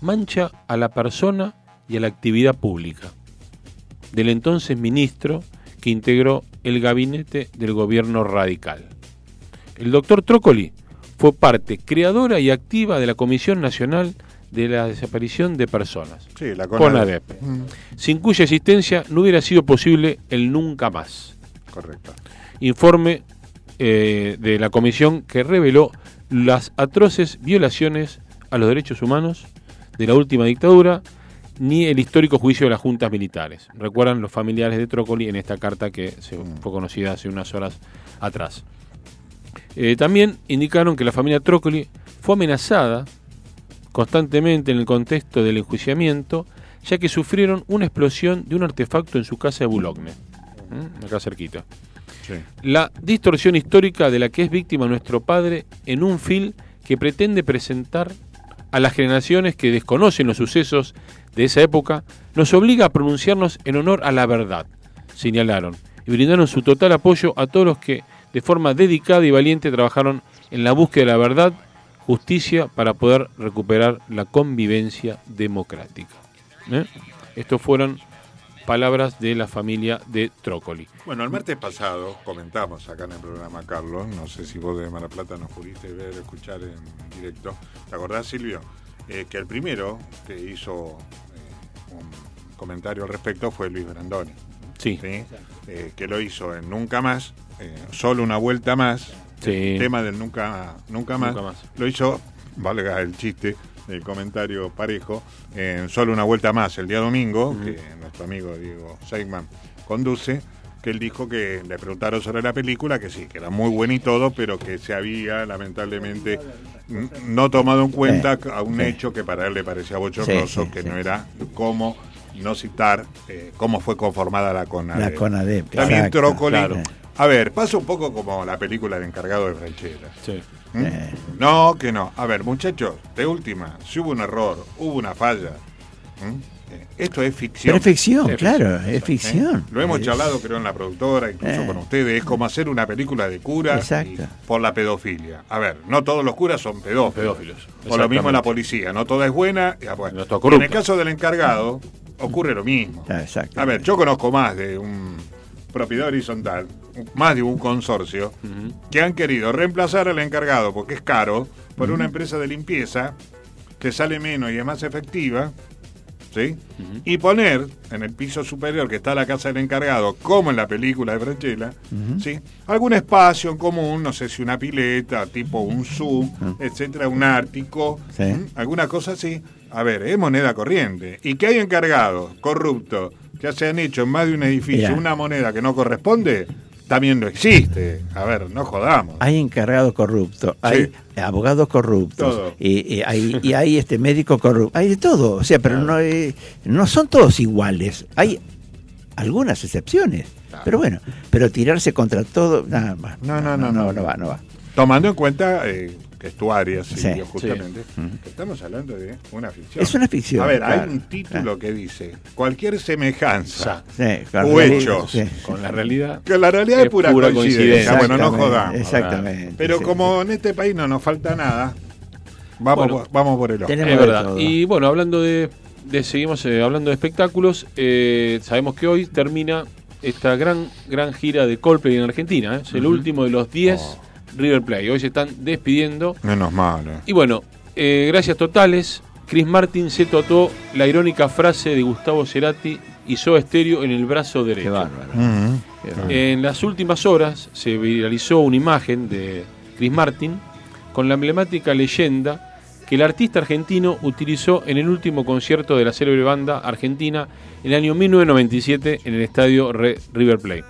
[SPEAKER 3] mancha a la persona y a la actividad pública del entonces ministro que integró el gabinete del gobierno radical. El doctor Trócoli fue parte creadora y activa de la Comisión Nacional de la Desaparición de Personas,
[SPEAKER 5] Sí, la
[SPEAKER 3] CONADEP,
[SPEAKER 5] CONADEP. Mm.
[SPEAKER 3] sin cuya existencia no hubiera sido posible el nunca más.
[SPEAKER 5] Correcto.
[SPEAKER 3] Informe eh, de la comisión que reveló las atroces violaciones a los derechos humanos de la última dictadura ni el histórico juicio de las juntas militares. Recuerdan los familiares de Trócoli en esta carta que se fue conocida hace unas horas atrás. Eh, también indicaron que la familia Trócoli fue amenazada constantemente en el contexto del enjuiciamiento, ya que sufrieron una explosión de un artefacto en su casa de Boulogne, acá cerquita. La distorsión histórica de la que es víctima nuestro padre en un film que pretende presentar a las generaciones que desconocen los sucesos de esa época, nos obliga a pronunciarnos en honor a la verdad, señalaron, y brindaron su total apoyo a todos los que de forma dedicada y valiente trabajaron en la búsqueda de la verdad, justicia para poder recuperar la convivencia democrática. ¿Eh? Estos fueron palabras de la familia de Trócoli.
[SPEAKER 5] Bueno, el martes pasado comentamos acá en el programa, Carlos, no sé si vos de Mar Plata nos pudiste ver, escuchar en directo. ¿Te acordás, Silvio? Eh, que el primero que hizo eh, un comentario al respecto fue Luis Brandoni.
[SPEAKER 3] Sí.
[SPEAKER 5] Eh, que lo hizo en Nunca Más, solo una vuelta más.
[SPEAKER 3] Sí.
[SPEAKER 5] El tema del Nunca, nunca, más,
[SPEAKER 3] Nunca Más.
[SPEAKER 5] Lo hizo, valga el chiste, el comentario parejo, en solo una vuelta más el día domingo, que nuestro amigo Diego Seigman conduce, que él dijo que le preguntaron sobre la película, que sí, que era muy buena y todo, pero que se había lamentablemente no tomado en cuenta a un hecho que para él le parecía bochornoso,
[SPEAKER 4] Sí, sí,
[SPEAKER 5] que
[SPEAKER 4] sí.
[SPEAKER 5] no era cómo no citar eh, cómo fue conformada la CONADEP.
[SPEAKER 4] La CONADEP,
[SPEAKER 5] También Trócoli.
[SPEAKER 4] claro.
[SPEAKER 5] A ver, pasa un poco como la película El encargado de Franchella.
[SPEAKER 3] Sí.
[SPEAKER 5] ¿Mm? No, que no. A ver, muchachos, de última, si hubo un error, hubo una falla. ¿Mm? Eh, Esto es ficción.
[SPEAKER 4] Pero es ficción, claro, es ficción.
[SPEAKER 5] ¿Eh? Lo hemos
[SPEAKER 4] Es-
[SPEAKER 5] charlado, creo, en la productora, incluso
[SPEAKER 4] Eh.
[SPEAKER 5] con ustedes. Es como hacer una película de y- por la pedofilia. A ver, no todos los curas son pedófilos.
[SPEAKER 3] Pedófilos,
[SPEAKER 5] O lo mismo en la policía, no toda es buena. y, ah, bueno.
[SPEAKER 3] está
[SPEAKER 5] Y en el caso del encargado, ocurre lo mismo.
[SPEAKER 4] Ah, exacto.
[SPEAKER 5] A ver, yo conozco más de un propiedad horizontal, más de un consorcio, que han querido reemplazar al encargado porque es caro por una empresa de limpieza que sale menos y es más efectiva, ¿sí? Y poner en el piso superior que está la casa del encargado, como en la película de Franchella, ¿sí? Algún espacio en común, no sé si una pileta, tipo un zoo, etcétera, un ártico, alguna cosa así. A ver, es moneda corriente. Y que hay encargados corruptos que se han hecho en más de un edificio una moneda que no corresponde, también no existe. A ver, no jodamos.
[SPEAKER 4] Hay encargados corruptos, hay abogados corruptos, y hay, y hay este médico corrupto, hay de todo, o sea, pero no, eh, no son todos iguales, hay algunas excepciones, pero bueno, pero tirarse contra todo, nada más.
[SPEAKER 5] No, no, no,
[SPEAKER 4] no,
[SPEAKER 5] no.
[SPEAKER 4] va, no va.
[SPEAKER 5] Tomando en cuenta eh, que es tu área, Silvio,
[SPEAKER 4] Sí.
[SPEAKER 5] justamente,
[SPEAKER 4] Sí.
[SPEAKER 5] estamos hablando de una ficción.
[SPEAKER 4] Es una ficción,
[SPEAKER 5] A ver,
[SPEAKER 4] claro.
[SPEAKER 5] hay un título que dice, cualquier semejanza o
[SPEAKER 4] la-
[SPEAKER 5] hecho
[SPEAKER 4] sí.
[SPEAKER 3] Con la realidad.
[SPEAKER 5] Que la realidad es, pura, coincidencia. Bueno, no jodamos.
[SPEAKER 4] exactamente,
[SPEAKER 5] Pero
[SPEAKER 4] sí,
[SPEAKER 5] como en este país no nos falta nada, vamos,
[SPEAKER 3] Bueno,
[SPEAKER 5] por- vamos por el otro.
[SPEAKER 3] Es verdad. Y bueno, hablando de, de- seguimos eh, hablando de espectáculos, eh, sabemos que hoy termina esta gran gran gira de Coldplay en Argentina. ¿eh? Es el último de los 10 River Play. Hoy se están despidiendo.
[SPEAKER 5] Menos mal. eh.
[SPEAKER 3] Y bueno, eh, gracias totales. Chris Martin se tatuó la irónica frase de Gustavo Cerati y Soda Stereo en el brazo derecho.
[SPEAKER 5] Ujú.
[SPEAKER 3] En las últimas horas se viralizó una imagen de Chris Martin con la emblemática leyenda que el artista argentino utilizó en el último concierto de la célebre banda argentina en el año 1997 en el estadio Re- River Plate.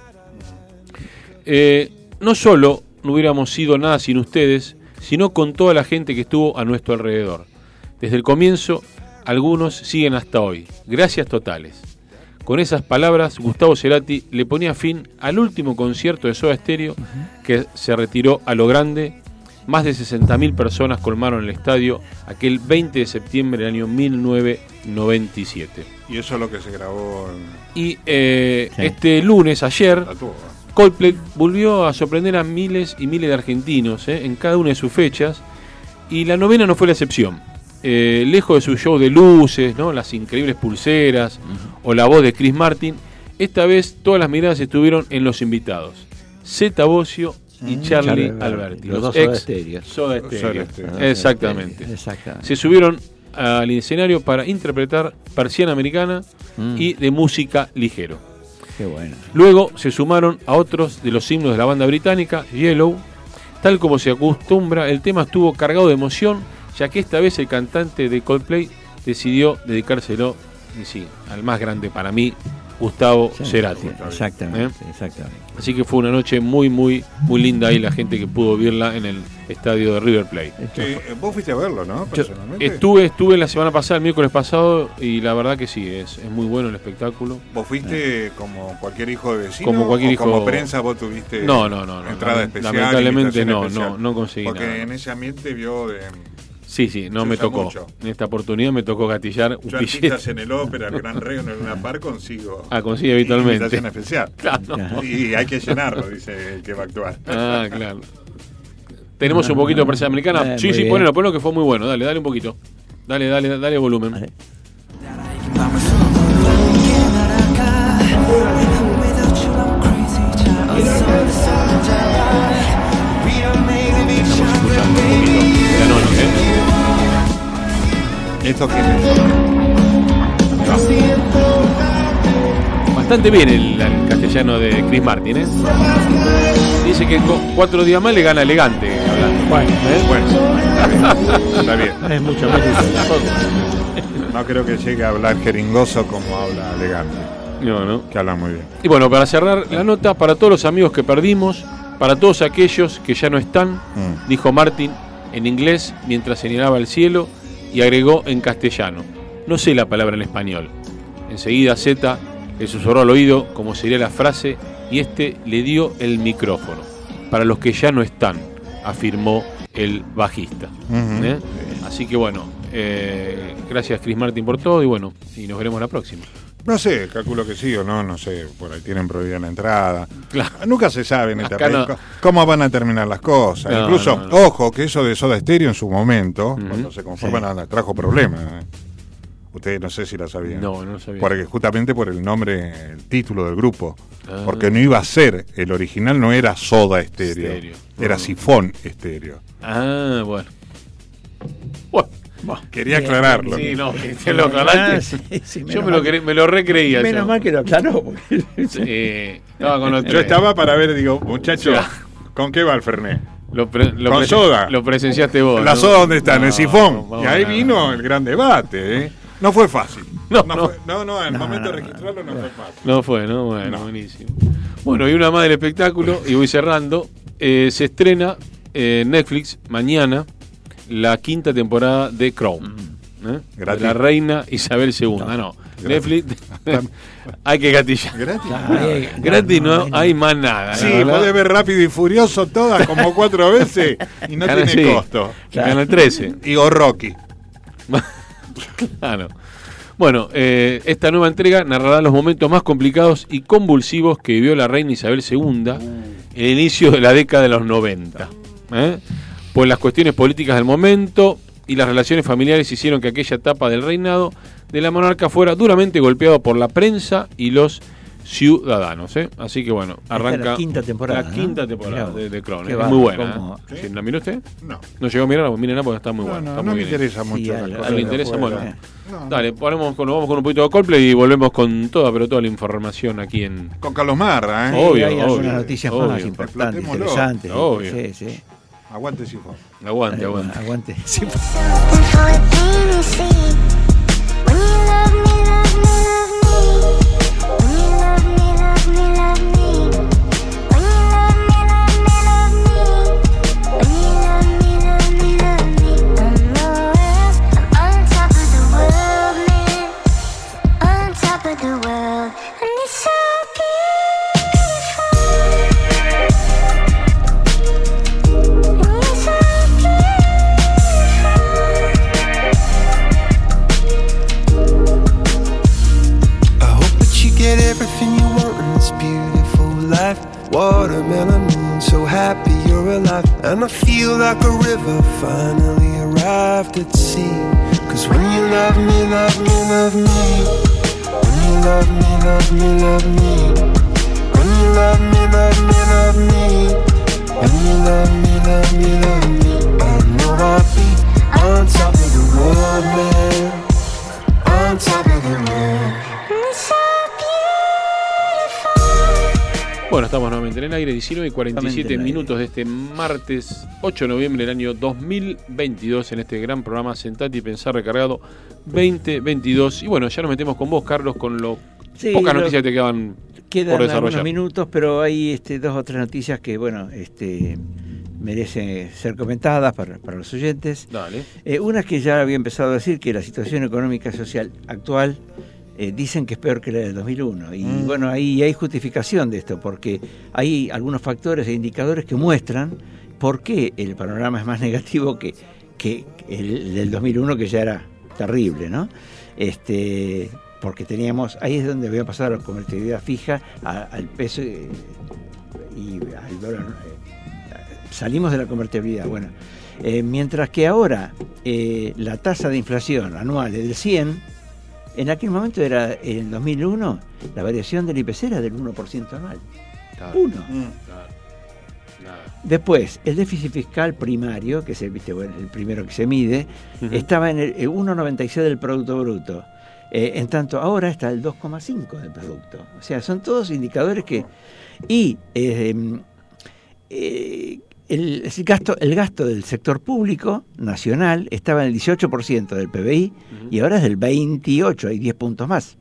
[SPEAKER 3] Eh, no solo no hubiéramos sido nada sin ustedes, sino con toda la gente que estuvo a nuestro alrededor. Desde el comienzo, algunos siguen hasta hoy. Gracias totales. Con esas palabras, Gustavo Cerati le ponía fin al último concierto de Soda Stereo que se retiró a lo grande. Más de 60.000 personas colmaron el estadio aquel 20 de septiembre del año 1997.
[SPEAKER 5] Y eso es lo que se grabó en
[SPEAKER 3] Y eh,
[SPEAKER 5] Sí.
[SPEAKER 3] este lunes, ayer. Coldplay volvió a sorprender a miles y miles de argentinos ¿eh? en cada una de sus fechas y la novena no fue la excepción. eh, lejos de su show de luces, ¿no? las increíbles pulseras o la voz de Chris Martin, esta vez todas las miradas estuvieron en los invitados. Zeta Bosio y
[SPEAKER 4] Mm,
[SPEAKER 3] Charlie
[SPEAKER 4] Charlie
[SPEAKER 3] Alberti,
[SPEAKER 4] los
[SPEAKER 3] los,
[SPEAKER 4] dos Soda
[SPEAKER 3] ex. Soda. Exactamente.
[SPEAKER 4] Exactamente.
[SPEAKER 3] Se subieron al escenario para interpretar Persiana Americana
[SPEAKER 4] Mm.
[SPEAKER 3] y de música ligero.
[SPEAKER 4] Qué.
[SPEAKER 3] Luego se sumaron a otros de los himnos de la banda británica, Yellow. Tal como se acostumbra, el tema estuvo cargado de emoción, ya que esta vez el cantante de Coldplay decidió dedicárselo, sí, al más grande para mí, Gustavo
[SPEAKER 4] Sí,
[SPEAKER 3] Cerati.
[SPEAKER 4] exactamente,
[SPEAKER 3] ¿Eh?
[SPEAKER 4] exactamente.
[SPEAKER 3] Así que fue una noche muy, muy, muy linda ahí la gente que pudo verla en el estadio de River Plate.
[SPEAKER 5] Sí, vos fuiste a verlo, ¿no? Personalmente.
[SPEAKER 3] Estuve, estuve la semana pasada, el miércoles pasado, y la verdad que sí, es, es muy bueno el espectáculo.
[SPEAKER 5] ¿Vos fuiste como cualquier hijo de vecino?
[SPEAKER 3] Como cualquier
[SPEAKER 5] o
[SPEAKER 3] hijo-
[SPEAKER 5] Como prensa vos tuviste
[SPEAKER 3] No, no, no, no,
[SPEAKER 5] entrada
[SPEAKER 3] lament-
[SPEAKER 5] especial.
[SPEAKER 3] lamentablemente no,
[SPEAKER 5] especial?
[SPEAKER 3] no, no conseguí
[SPEAKER 5] Porque
[SPEAKER 3] nada.
[SPEAKER 5] en ese ambiente vio de
[SPEAKER 3] Sí, sí, no
[SPEAKER 5] Se
[SPEAKER 3] me tocó.
[SPEAKER 5] mucho.
[SPEAKER 3] En esta oportunidad me tocó gatillar un
[SPEAKER 5] yo
[SPEAKER 3] billete.
[SPEAKER 5] artistas en el ópera, el Gran Rey en el Luna Par consigo.
[SPEAKER 3] Ah, consigue habitualmente.
[SPEAKER 5] Invitación especial.
[SPEAKER 3] Claro.
[SPEAKER 5] Y hay que llenarlo, dice el que va a actuar.
[SPEAKER 3] Ah, claro. Tenemos un poquito de prensa americana.
[SPEAKER 4] Eh,
[SPEAKER 3] sí, sí,
[SPEAKER 4] bien.
[SPEAKER 3] ponelo, ponelo que fue muy bueno. Dale, dale un poquito. Dale, dale, dale volumen. La
[SPEAKER 5] ¿Esto quién es?
[SPEAKER 3] Bastante bien el, el castellano de Chris Martin, ¿eh? Dice que con cuatro días más le gana elegante hablando.
[SPEAKER 4] Bueno,
[SPEAKER 5] Bueno, está bien. Está bien.
[SPEAKER 4] es mucho tampoco.
[SPEAKER 5] No creo que llegue a hablar jeringoso como habla elegante.
[SPEAKER 3] No, no.
[SPEAKER 5] Que habla muy bien.
[SPEAKER 3] Y bueno, para cerrar la nota, para todos los amigos que perdimos, para todos aquellos que ya no están,
[SPEAKER 5] Mm.
[SPEAKER 3] dijo Martin en inglés mientras señalaba el cielo y agregó en castellano. No sé la palabra en español. Enseguida Z le susurró al oído como sería la frase y este le dio el micrófono. Para los que ya no están, afirmó el bajista. ¿Eh? Así que bueno, eh, gracias Chris Martin por todo y bueno, y nos veremos la próxima.
[SPEAKER 5] No sé, calculo que sí o no, no sé, por ahí tienen prohibida la entrada.
[SPEAKER 3] Claro.
[SPEAKER 5] Nunca se sabe en este país
[SPEAKER 3] no.
[SPEAKER 5] cómo van a terminar las cosas.
[SPEAKER 3] No,
[SPEAKER 5] Incluso,
[SPEAKER 3] no,
[SPEAKER 5] ojo, que eso de Soda Stereo en su momento, cuando se conforman, a- trajo problemas. ¿eh? Ustedes no sé si la sabían.
[SPEAKER 3] No, no lo sabía.
[SPEAKER 5] Porque justamente por el nombre, el título del grupo.
[SPEAKER 3] Ah.
[SPEAKER 5] Porque no iba a ser, el original no era Soda Stereo,
[SPEAKER 3] Stereo.
[SPEAKER 5] era
[SPEAKER 3] Ah.
[SPEAKER 5] Sifón Estéreo.
[SPEAKER 3] Ah, bueno. Bueno.
[SPEAKER 5] Quería aclararlo.
[SPEAKER 3] Sí, no, que [laughs] lo aclaraste.
[SPEAKER 4] Ah, sí, sí,
[SPEAKER 3] yo me lo,
[SPEAKER 4] mal.
[SPEAKER 3] cre- me lo recreía.
[SPEAKER 4] Menos
[SPEAKER 3] yo.
[SPEAKER 4] mal que lo aclaró. porque- [laughs]
[SPEAKER 3] Eh, estaba [laughs] con otro-
[SPEAKER 5] Yo estaba para ver, digo, muchacho, ¿con qué va el Fernet?
[SPEAKER 3] Lo, pre- lo
[SPEAKER 5] Con
[SPEAKER 3] pre-
[SPEAKER 5] soda.
[SPEAKER 3] Lo presenciaste vos.
[SPEAKER 5] ¿La
[SPEAKER 3] ¿no?
[SPEAKER 5] soda dónde está? en el sifón. y ahí vino el gran debate. ¿eh? No fue fácil.
[SPEAKER 3] No,
[SPEAKER 5] no,
[SPEAKER 3] no.
[SPEAKER 5] fue- no, no, al
[SPEAKER 4] No,
[SPEAKER 5] momento
[SPEAKER 4] no,
[SPEAKER 5] de registrarlo no, fue fácil.
[SPEAKER 3] No fue, ¿no? Bueno,
[SPEAKER 5] No.
[SPEAKER 3] buenísimo. Bueno, y una más del espectáculo, y voy cerrando. Eh, se estrena en Netflix mañana la quinta temporada de Crown. ¿eh? De la reina Isabel II. No, no. Netflix. [laughs] hay que gatillar.
[SPEAKER 5] Gratis.
[SPEAKER 4] Ay,
[SPEAKER 3] Gratis no,
[SPEAKER 4] no,
[SPEAKER 3] hay más nada.
[SPEAKER 5] Sí, podés ver rápido y furioso todas como cuatro [laughs] veces y no
[SPEAKER 3] Canal-
[SPEAKER 5] tiene
[SPEAKER 3] sí.
[SPEAKER 5] costo.
[SPEAKER 3] Canal 13.
[SPEAKER 5] Y o Rocky. [laughs]
[SPEAKER 3] Claro. Bueno, eh, esta nueva entrega narrará los momentos más complicados y convulsivos que vivió la reina Isabel II en el inicio de la década de los 90. ¿eh? Pues las cuestiones políticas del momento y las relaciones familiares hicieron que aquella etapa del reinado de la monarca fuera duramente golpeado por la prensa y los ciudadanos. ¿eh? Así que bueno, arranca
[SPEAKER 4] la quinta temporada,
[SPEAKER 3] la
[SPEAKER 4] ¿no?
[SPEAKER 3] quinta temporada de, de Crown.
[SPEAKER 4] Qué
[SPEAKER 3] Es muy buena. ¿eh? ¿Sí? ¿La miró usted?
[SPEAKER 5] No.
[SPEAKER 3] No llegó a mirarla, mírenla porque está muy
[SPEAKER 5] No,
[SPEAKER 3] buena.
[SPEAKER 5] no,
[SPEAKER 3] está
[SPEAKER 5] no
[SPEAKER 3] muy
[SPEAKER 5] me
[SPEAKER 3] bien.
[SPEAKER 5] interesa mucho
[SPEAKER 4] Sí,
[SPEAKER 5] esas
[SPEAKER 4] algo-
[SPEAKER 5] cosas
[SPEAKER 3] ¿No le
[SPEAKER 4] algo
[SPEAKER 3] interesa? Bueno.
[SPEAKER 4] eh.
[SPEAKER 5] No.
[SPEAKER 3] Dale, ponemos con, nos vamos con un poquito de Coldplay y volvemos con toda, pero toda la información aquí en.
[SPEAKER 5] Con Carlos Marra, ¿eh?
[SPEAKER 3] Obvio,
[SPEAKER 4] hay
[SPEAKER 3] obvio,
[SPEAKER 4] algunas noticias más
[SPEAKER 3] obvio.
[SPEAKER 4] importantes, interesantes.
[SPEAKER 3] Obvio.
[SPEAKER 4] Sí, sí.
[SPEAKER 5] Aguante Sifón.
[SPEAKER 3] Aguante, aguante.
[SPEAKER 4] Aguante.
[SPEAKER 14] Alive. And I feel like a river finally arrived at sea. Cause when you love me, love me, love me. When you love me, love me, love me. When you love me, love me, love me. When you love me, love me, love me. I know I'll be on top of the world, man. On top of the world.
[SPEAKER 3] Bueno, estamos nuevamente en el aire, 19 y 47
[SPEAKER 4] Nuevamente en el
[SPEAKER 3] minutos de este martes 8 de noviembre del año 2022 en este gran programa Sentate y Pensar Recargado 2022. Y bueno, ya nos metemos con vos, Carlos, con lo
[SPEAKER 4] Sí,
[SPEAKER 3] pocas
[SPEAKER 4] lo-
[SPEAKER 3] noticias que te quedan
[SPEAKER 4] Quedan
[SPEAKER 3] por
[SPEAKER 4] algunos
[SPEAKER 3] desarrollar.
[SPEAKER 4] minutos, pero hay este, dos o tres noticias que, bueno, este, merecen ser comentadas para, para los oyentes.
[SPEAKER 3] Dale.
[SPEAKER 4] Eh, una que ya había empezado a decir que la situación económica y social actual eh, dicen que es peor que la del 2001. Y
[SPEAKER 3] Mm.
[SPEAKER 4] bueno, ahí hay justificación de esto, porque hay algunos factores e indicadores que muestran por qué el panorama es más [laughs] negativo que, que el del 2001, que ya era terrible, ¿no? Este, porque teníamos, ahí es donde había pasado la convertibilidad fija a- al peso y al dólar. eh, salimos de la convertibilidad. Bueno, eh, mientras que ahora eh, la tasa de inflación anual es del 100, en aquel momento era, en el 2001, la variación del IPC era del 1% anual. Uno. Después, el déficit fiscal primario, que es el, viste, bueno, el primero que se mide, estaba en el eh, 1,96 del Producto Bruto. Eh, en tanto, ahora está el 2,5 del Producto. O sea, son todos indicadores que... Y eh, eh, el, el gasto, el gasto del sector público nacional estaba en el 18% del PBI y ahora es del 28, hay 10 puntos más.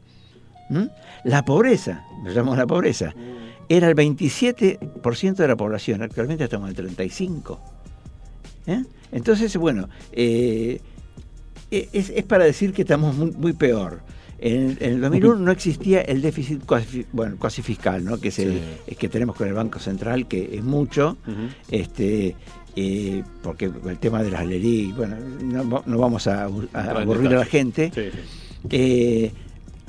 [SPEAKER 4] ¿Mm? La pobreza, lo llamamos la pobreza, era el 27% de la población, actualmente estamos en el 35%. ¿Eh? Entonces, bueno, eh, es, es para decir que estamos muy, muy peor. En, en el 2001 no existía el déficit cuasi, bueno, cuasi fiscal, ¿no? que, es el, que tenemos con el Banco Central, que es mucho, este, eh, porque el tema de las galerías, bueno, no, no vamos a, aburrir a la gente.
[SPEAKER 3] Sí, sí.
[SPEAKER 4] Eh,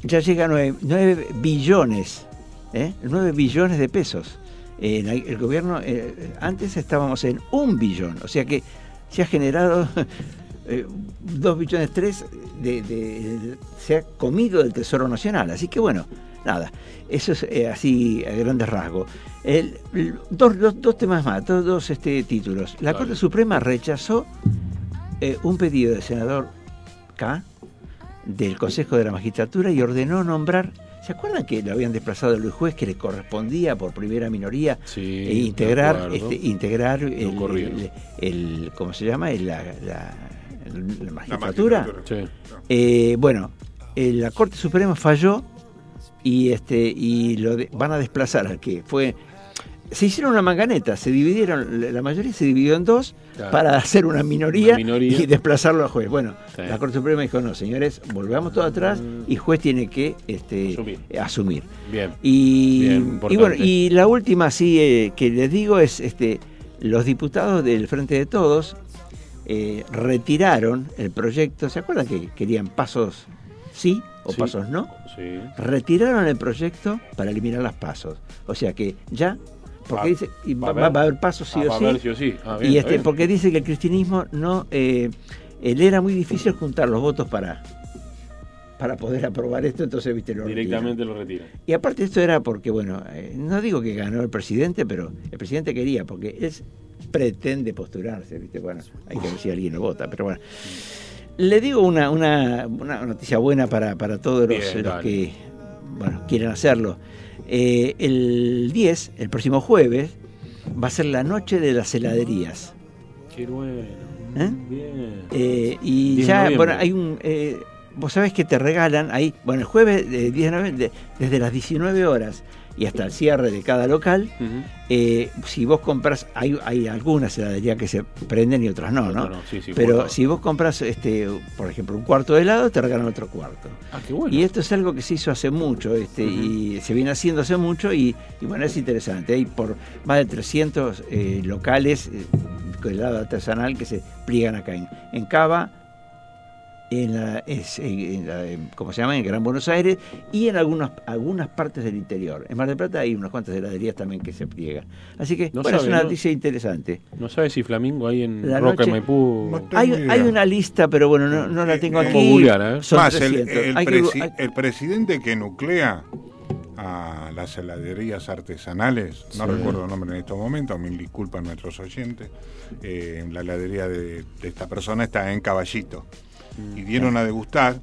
[SPEAKER 4] ya llega a 9, billones, ¿eh? 9 billones de pesos. Eh, el gobierno, antes estábamos en un billón, o sea que se ha generado eh, 2 billones 3, de, de- se ha comido del Tesoro Nacional. Así que bueno, nada, eso es eh, así a grandes rasgos. El- el- dos, dos- dos temas más, dos, dos, este, títulos. La Corte Suprema rechazó eh, un pedido del senador K del Consejo de la Magistratura y ordenó nombrar. ¿Se acuerdan que lo habían desplazado el juez que le correspondía por primera minoría e integrar, este, integrar el,
[SPEAKER 3] ocurrió.
[SPEAKER 4] el- el- ¿cómo se llama? El- La, la- la magistratura. Eh, bueno, eh, la Corte Suprema falló y este y lo de- van a desplazar al que fue se hicieron una manganeta, se dividieron, la- mayoría se dividió en dos
[SPEAKER 3] Claro.
[SPEAKER 4] para hacer una minoría,
[SPEAKER 3] Una minoría.
[SPEAKER 4] y desplazarlo al juez. Bueno,
[SPEAKER 3] Sí.
[SPEAKER 4] la Corte Suprema dijo, no, señores, volvamos todo atrás y juez tiene que este,
[SPEAKER 3] Asumir.
[SPEAKER 4] asumir.
[SPEAKER 3] Bien.
[SPEAKER 4] Y,
[SPEAKER 3] Bien,
[SPEAKER 4] y
[SPEAKER 3] importante.
[SPEAKER 4] bueno, y la última sí eh, que les digo es este los diputados del Frente de Todos eh, retiraron el proyecto, ¿se acuerdan que querían pasos sí o
[SPEAKER 3] Sí.
[SPEAKER 4] pasos no?
[SPEAKER 3] Sí.
[SPEAKER 4] Retiraron el proyecto para eliminar las pasos. O sea que ya porque
[SPEAKER 3] Va-
[SPEAKER 4] dice y va,
[SPEAKER 3] va a
[SPEAKER 4] va-
[SPEAKER 3] haber-
[SPEAKER 4] va a haber pasos sí
[SPEAKER 3] Ah,
[SPEAKER 4] o
[SPEAKER 3] va a
[SPEAKER 4] sí.
[SPEAKER 3] haber sí o sí. Ah, bien,
[SPEAKER 4] y este
[SPEAKER 3] bien.
[SPEAKER 4] porque dice que el cristianismo no eh, le era muy difícil juntar los votos para para poder aprobar esto, entonces viste lo retiran.
[SPEAKER 3] Directamente lo retiran.
[SPEAKER 4] Y aparte esto era porque, bueno, eh, no digo que ganó el presidente, pero el presidente quería, porque él pretende postularse, ¿viste? Bueno, hay que ver si alguien lo vota, pero bueno. Le digo una, una, una noticia buena para, para todos los,
[SPEAKER 3] Bien,
[SPEAKER 4] los
[SPEAKER 3] dale.
[SPEAKER 4] que bueno, quieren hacerlo. Eh, el 10, el próximo jueves, va a ser la noche de las heladerías.
[SPEAKER 3] Qué bueno.
[SPEAKER 4] ¿Eh?
[SPEAKER 3] Bien.
[SPEAKER 4] Eh, y
[SPEAKER 3] 10 de
[SPEAKER 4] ya,
[SPEAKER 3] noviembre.
[SPEAKER 4] bueno, hay un. vos sabés que te regalan ahí, bueno, el jueves 10 de noviembre, de- desde las 19 horas y hasta el cierre de cada local, eh, si vos compras, hay, hay algunas heladerías que se prenden y otras no, ¿no?
[SPEAKER 3] Otras no, sí, sí,
[SPEAKER 4] Pero si vos compras, este, por ejemplo, un cuarto de helado, te regalan otro cuarto.
[SPEAKER 3] Ah, qué bueno.
[SPEAKER 4] Y esto es algo que se hizo hace mucho, este, y se viene haciendo hace mucho, y, y bueno, es interesante. Hay por más de 300 eh, locales eh, con helado artesanal que se pliegan acá en, en Cava, en la, es- en la- en- ¿cómo se llama? En Gran Buenos Aires y en algunas, algunas partes del interior. En Mar del Plata hay unas cuantas heladerías también que se pliegan. Así que,
[SPEAKER 3] No
[SPEAKER 4] bueno, es una
[SPEAKER 3] ¿no?
[SPEAKER 4] noticia interesante.
[SPEAKER 3] No sabes si Flamingo hay en
[SPEAKER 4] La
[SPEAKER 3] Roca y
[SPEAKER 4] noche-
[SPEAKER 3] Maipú.
[SPEAKER 4] Hay, hay una lista, pero bueno, no, no la tengo
[SPEAKER 3] eh,
[SPEAKER 4] aquí. Son
[SPEAKER 5] Más, el,
[SPEAKER 4] 300.
[SPEAKER 5] el
[SPEAKER 4] Hay que-
[SPEAKER 5] presi-
[SPEAKER 4] hay-
[SPEAKER 5] el presidente que nuclea a las heladerías artesanales, no
[SPEAKER 4] Sí.
[SPEAKER 5] recuerdo el nombre en estos momentos, mil disculpas a nuestros oyentes, eh, la heladería de, de esta persona está en Caballito.
[SPEAKER 4] Mm.
[SPEAKER 5] Y dieron a degustar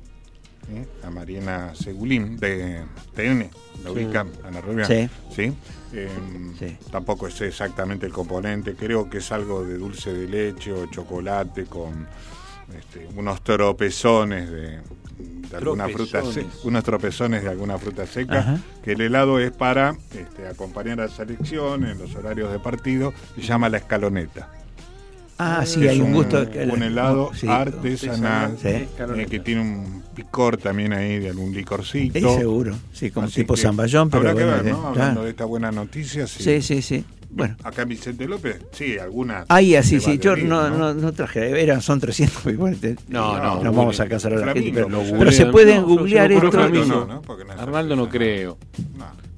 [SPEAKER 5] ¿eh? a Mariana Segulín de TN, la
[SPEAKER 4] Sí.
[SPEAKER 5] ubican, Ana Rubia.
[SPEAKER 4] Sí.
[SPEAKER 5] ¿Sí? Eh, Tampoco sé exactamente el componente, creo que es algo de dulce de leche o chocolate con este, unos tropezones de, de alguna fruta seca, unos tropezones de alguna fruta seca,
[SPEAKER 4] Ajá.
[SPEAKER 5] que el helado es para este, acompañar a la selección en los horarios de partido, se llama la escaloneta.
[SPEAKER 4] Ah, sí,
[SPEAKER 5] Es
[SPEAKER 4] hay un gusto.
[SPEAKER 5] un helado
[SPEAKER 4] sí,
[SPEAKER 5] artesanal
[SPEAKER 4] sí.
[SPEAKER 5] eh, que tiene un picor también ahí de algún licorcito.
[SPEAKER 4] Sí, seguro. Sí, como
[SPEAKER 5] Así
[SPEAKER 4] tipo
[SPEAKER 5] que
[SPEAKER 4] zamballón, pero
[SPEAKER 5] Habrá que
[SPEAKER 4] bueno,
[SPEAKER 5] ver,
[SPEAKER 4] eh,
[SPEAKER 5] ¿no?
[SPEAKER 4] claro.
[SPEAKER 5] Hablando de esta buena noticia, sí.
[SPEAKER 4] Sí, sí, sí. Bueno.
[SPEAKER 5] Acá en Vicente López, sí, alguna.
[SPEAKER 4] Ahí así, sí, yo no, no, no traje, eran, son 300, igual
[SPEAKER 3] No, no,
[SPEAKER 4] no vamos a cansar a la gente, pero, pero se pueden
[SPEAKER 3] No,
[SPEAKER 4] googlear esto.
[SPEAKER 3] Flamingo.
[SPEAKER 5] No, no, porque no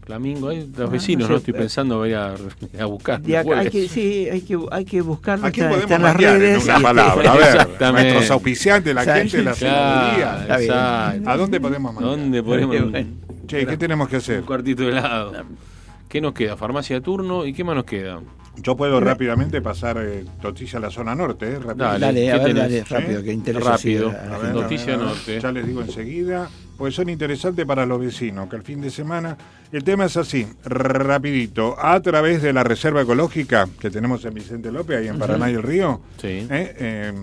[SPEAKER 3] Flamingo, hay los
[SPEAKER 4] Ah,
[SPEAKER 3] vecinos,
[SPEAKER 4] no
[SPEAKER 3] no,
[SPEAKER 4] sé,
[SPEAKER 3] estoy
[SPEAKER 4] eh.
[SPEAKER 3] pensando voy a, a buscar.
[SPEAKER 4] De acá hay que, sí, hay que, hay que buscarlo.
[SPEAKER 5] Aquí
[SPEAKER 4] está,
[SPEAKER 5] podemos
[SPEAKER 4] está en las
[SPEAKER 5] mapear en
[SPEAKER 4] redes.
[SPEAKER 5] una palabra. A ver, nuestros auspiciantes, la
[SPEAKER 4] Exacto.
[SPEAKER 5] gente, la.
[SPEAKER 4] Está bien.
[SPEAKER 3] exacto.
[SPEAKER 5] ¿A dónde podemos mandar?
[SPEAKER 3] ¿Dónde podemos?
[SPEAKER 4] Bueno.
[SPEAKER 5] Che, ¿qué tenemos que hacer?
[SPEAKER 3] Un cuartito de helado. ¿Qué nos queda? Farmacia de turno y qué más nos queda?
[SPEAKER 5] Yo puedo rápidamente pasar eh, tortilla a la zona norte, eh, rápido.
[SPEAKER 3] Dale,
[SPEAKER 4] Dale,
[SPEAKER 3] ¿qué
[SPEAKER 4] a ver, dale, rápido, que interesa
[SPEAKER 3] Rápido.
[SPEAKER 4] a la
[SPEAKER 5] A ver.
[SPEAKER 3] Noticia
[SPEAKER 5] a ver,
[SPEAKER 3] norte.
[SPEAKER 5] Ya les digo enseguida, pues son interesantes para los vecinos, que el fin de semana el tema es así, rapidito, a través de la reserva ecológica que tenemos en Vicente López, ahí en Paraná y el Río,
[SPEAKER 3] Sí.
[SPEAKER 5] eh, eh,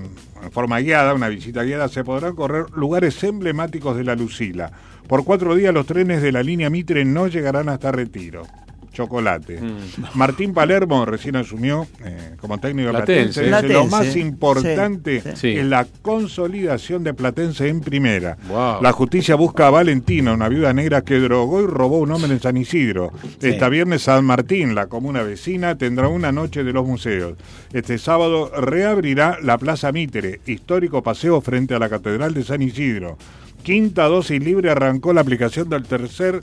[SPEAKER 5] en forma guiada, una visita guiada, se podrán correr lugares emblemáticos de la Lucila. Por cuatro días los trenes de la línea Mitre no llegarán hasta Retiro. Chocolate.
[SPEAKER 3] Mm.
[SPEAKER 5] Martín Palermo recién asumió eh, como técnico de
[SPEAKER 3] Platense.
[SPEAKER 5] Platense. Dice, lo más importante
[SPEAKER 3] sí.
[SPEAKER 5] es la consolidación de Platense en primera.
[SPEAKER 3] Wow.
[SPEAKER 5] La justicia busca a Valentina, una viuda negra que drogó y robó a un hombre en San Isidro.
[SPEAKER 4] Sí.
[SPEAKER 5] Esta viernes San Martín, la comuna vecina, tendrá una noche de los museos. Este sábado reabrirá la Plaza Mitre, histórico paseo frente a la Catedral de San Isidro. Quinta dosis libre arrancó la aplicación del tercer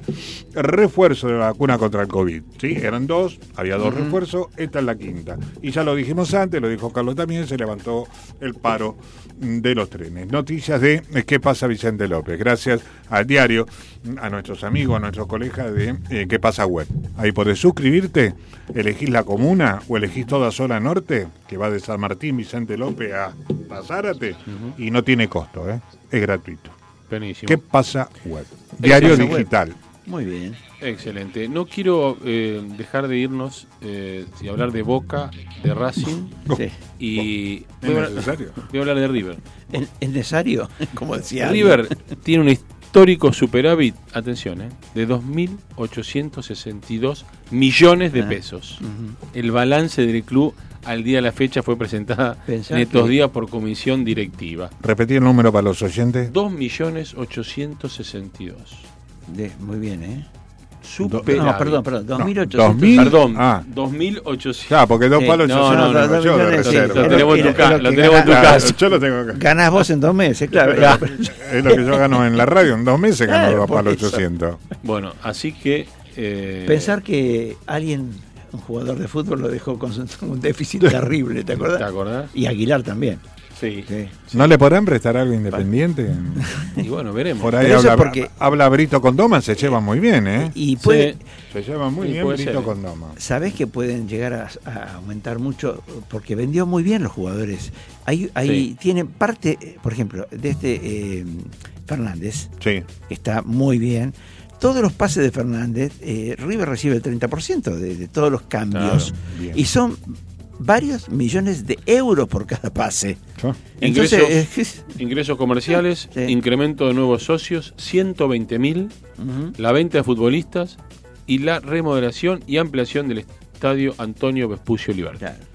[SPEAKER 5] refuerzo de la vacuna contra el COVID. ¿sí? Eran dos, había dos refuerzos, esta es la quinta. Y ya lo dijimos antes, lo dijo Carlos también, se levantó el paro de los trenes. Noticias de eh, qué pasa Vicente López. Gracias al diario, a nuestros amigos, a nuestros colegas de eh, qué pasa web. Ahí podés suscribirte, elegís la comuna o elegís toda zona norte, que va de San Martín, Vicente López a, Zárate, y no tiene costo, ¿eh? es gratuito.
[SPEAKER 3] Buenísimo.
[SPEAKER 5] ¿Qué pasa web? Diario
[SPEAKER 4] pasa web?
[SPEAKER 5] digital.
[SPEAKER 4] Muy bien.
[SPEAKER 3] Excelente. No quiero eh, dejar de irnos eh, y hablar de Boca, de Racing
[SPEAKER 4] Sí.
[SPEAKER 3] y
[SPEAKER 5] ¿Es
[SPEAKER 3] voy a,
[SPEAKER 5] necesario? [laughs]
[SPEAKER 3] voy a hablar de River.
[SPEAKER 4] ¿Es, es necesario? [laughs] Como decía.
[SPEAKER 3] River tiene un histórico superávit, atención, eh, de 2.862 millones de
[SPEAKER 4] Ah.
[SPEAKER 3] pesos. El balance del club al día de la fecha fue presentada
[SPEAKER 4] Pensá
[SPEAKER 3] en estos
[SPEAKER 4] que-
[SPEAKER 3] días por comisión directiva.
[SPEAKER 5] Repetí el número para los oyentes.
[SPEAKER 3] 2.862.
[SPEAKER 4] De- muy bien, ¿eh?
[SPEAKER 3] Superávit.
[SPEAKER 4] No, perdón, perdón. 2.800.
[SPEAKER 5] 2000.
[SPEAKER 3] Perdón,
[SPEAKER 5] Ah.
[SPEAKER 3] 2.800.
[SPEAKER 5] Claro, porque dos
[SPEAKER 4] Sí,
[SPEAKER 5] palos
[SPEAKER 3] no,
[SPEAKER 5] yo
[SPEAKER 3] no,
[SPEAKER 5] no,
[SPEAKER 3] no,
[SPEAKER 4] dos
[SPEAKER 5] yo.
[SPEAKER 3] Lo
[SPEAKER 4] es
[SPEAKER 3] tenemos en tu
[SPEAKER 4] es
[SPEAKER 3] ca-
[SPEAKER 4] lo
[SPEAKER 3] tenemos en tu
[SPEAKER 4] gana-
[SPEAKER 3] casa.
[SPEAKER 5] Yo lo tengo acá.
[SPEAKER 4] Ganás vos en dos meses, claro. [laughs]
[SPEAKER 5] Es lo que yo gano en la radio, en dos meses gano
[SPEAKER 4] Claro,
[SPEAKER 5] dos
[SPEAKER 4] por
[SPEAKER 5] palos
[SPEAKER 4] eso.
[SPEAKER 5] 800.
[SPEAKER 3] Bueno, así que... eh,
[SPEAKER 4] Pensar que alguien, un jugador de fútbol, lo dejó con [laughs] un déficit terrible, ¿te acordás?
[SPEAKER 3] ¿Te acordás?
[SPEAKER 4] Y Aguilar también.
[SPEAKER 3] Sí.
[SPEAKER 4] Sí.
[SPEAKER 5] ¿No le podrán prestar algo independiente?
[SPEAKER 3] Y bueno, veremos.
[SPEAKER 5] Por ahí habla,
[SPEAKER 4] porque-
[SPEAKER 5] habla Brito con Doma, se llevan muy bien, ¿eh?
[SPEAKER 4] Y puede,
[SPEAKER 3] Sí.
[SPEAKER 5] Se llevan muy bien
[SPEAKER 3] puede
[SPEAKER 5] Brito
[SPEAKER 3] ser.
[SPEAKER 5] con Doma.
[SPEAKER 4] sabés que pueden llegar a, a aumentar mucho porque vendió muy bien los jugadores. Ahí, ahí
[SPEAKER 3] Sí.
[SPEAKER 4] tienen parte, eh, por ejemplo, de este eh, Fernández,
[SPEAKER 5] Sí.
[SPEAKER 4] que está muy bien. Todos los pases de Fernández, eh, River recibe el 30% de, de todos los cambios.
[SPEAKER 3] Claro,
[SPEAKER 4] y son varios millones de euros por cada pase. Entonces,
[SPEAKER 3] Ingresos,
[SPEAKER 4] es-
[SPEAKER 3] ingresos comerciales,
[SPEAKER 4] Sí.
[SPEAKER 3] incremento de nuevos socios, 120 mil, la venta de futbolistas y la remodelación y ampliación del estadio Antonio Vespucio Libertad.
[SPEAKER 4] Claro.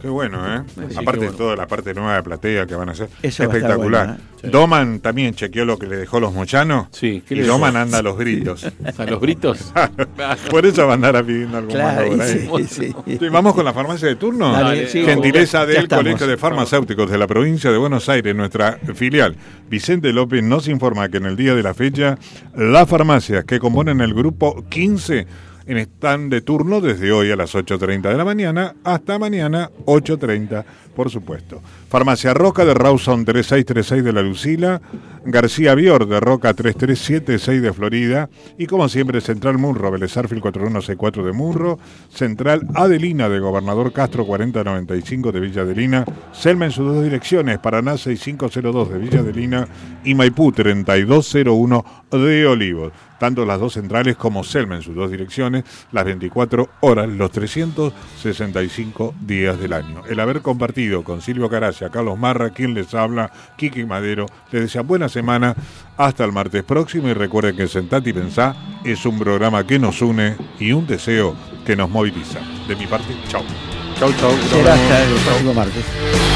[SPEAKER 5] Qué bueno, ¿eh?
[SPEAKER 3] Así
[SPEAKER 5] Aparte de toda la parte nueva de platea que van a hacer.
[SPEAKER 4] Eso va a estar
[SPEAKER 5] Espectacular.
[SPEAKER 4] bueno,
[SPEAKER 3] ¿eh?
[SPEAKER 5] Doman también chequeó lo que le dejó los mochanos.
[SPEAKER 3] Sí, ¿qué
[SPEAKER 5] y? Doman anda a los gritos. [laughs]
[SPEAKER 3] ¿A los gritos?
[SPEAKER 5] Por eso va a andar pidiendo algo
[SPEAKER 4] Claro,
[SPEAKER 5] más ahora,
[SPEAKER 4] sí,
[SPEAKER 5] ¿eh?
[SPEAKER 4] sí.
[SPEAKER 5] Y vamos con la farmacia de turno.
[SPEAKER 4] Dale, sí,
[SPEAKER 5] Gentileza del
[SPEAKER 4] estamos.
[SPEAKER 5] Colegio de Farmacéuticos de la provincia de Buenos Aires, nuestra filial. Vicente López nos informa que en el día de la fecha, las farmacias que componen el grupo 15 en están de turno desde hoy a las 8.30 de la mañana hasta mañana 8.30, por supuesto. Farmacia Roca de Rawson 3636 de la Lucila, García Bior de Roca 3376 de Florida y como siempre Central Murro, Belezarfil 4164 de Murro, Central Adelina de Gobernador Castro 4095 de Villa Adelina, Selma en sus dos direcciones, Paraná 6502 de Villa Adelina y Maipú 3201 de Olivos. Tanto las dos centrales como Selma en sus dos direcciones, las 24 horas, los 365 días del año. El haber compartido con Silvio Caracia, Carlos Marra, quien les habla, Kiki Madero, les desea buena semana hasta el martes próximo y recuerden que Sentate y Pensá es un programa que nos une y un deseo que nos moviliza. De mi parte, chao.
[SPEAKER 3] Chau, chau.
[SPEAKER 4] Será hasta el próximo martes.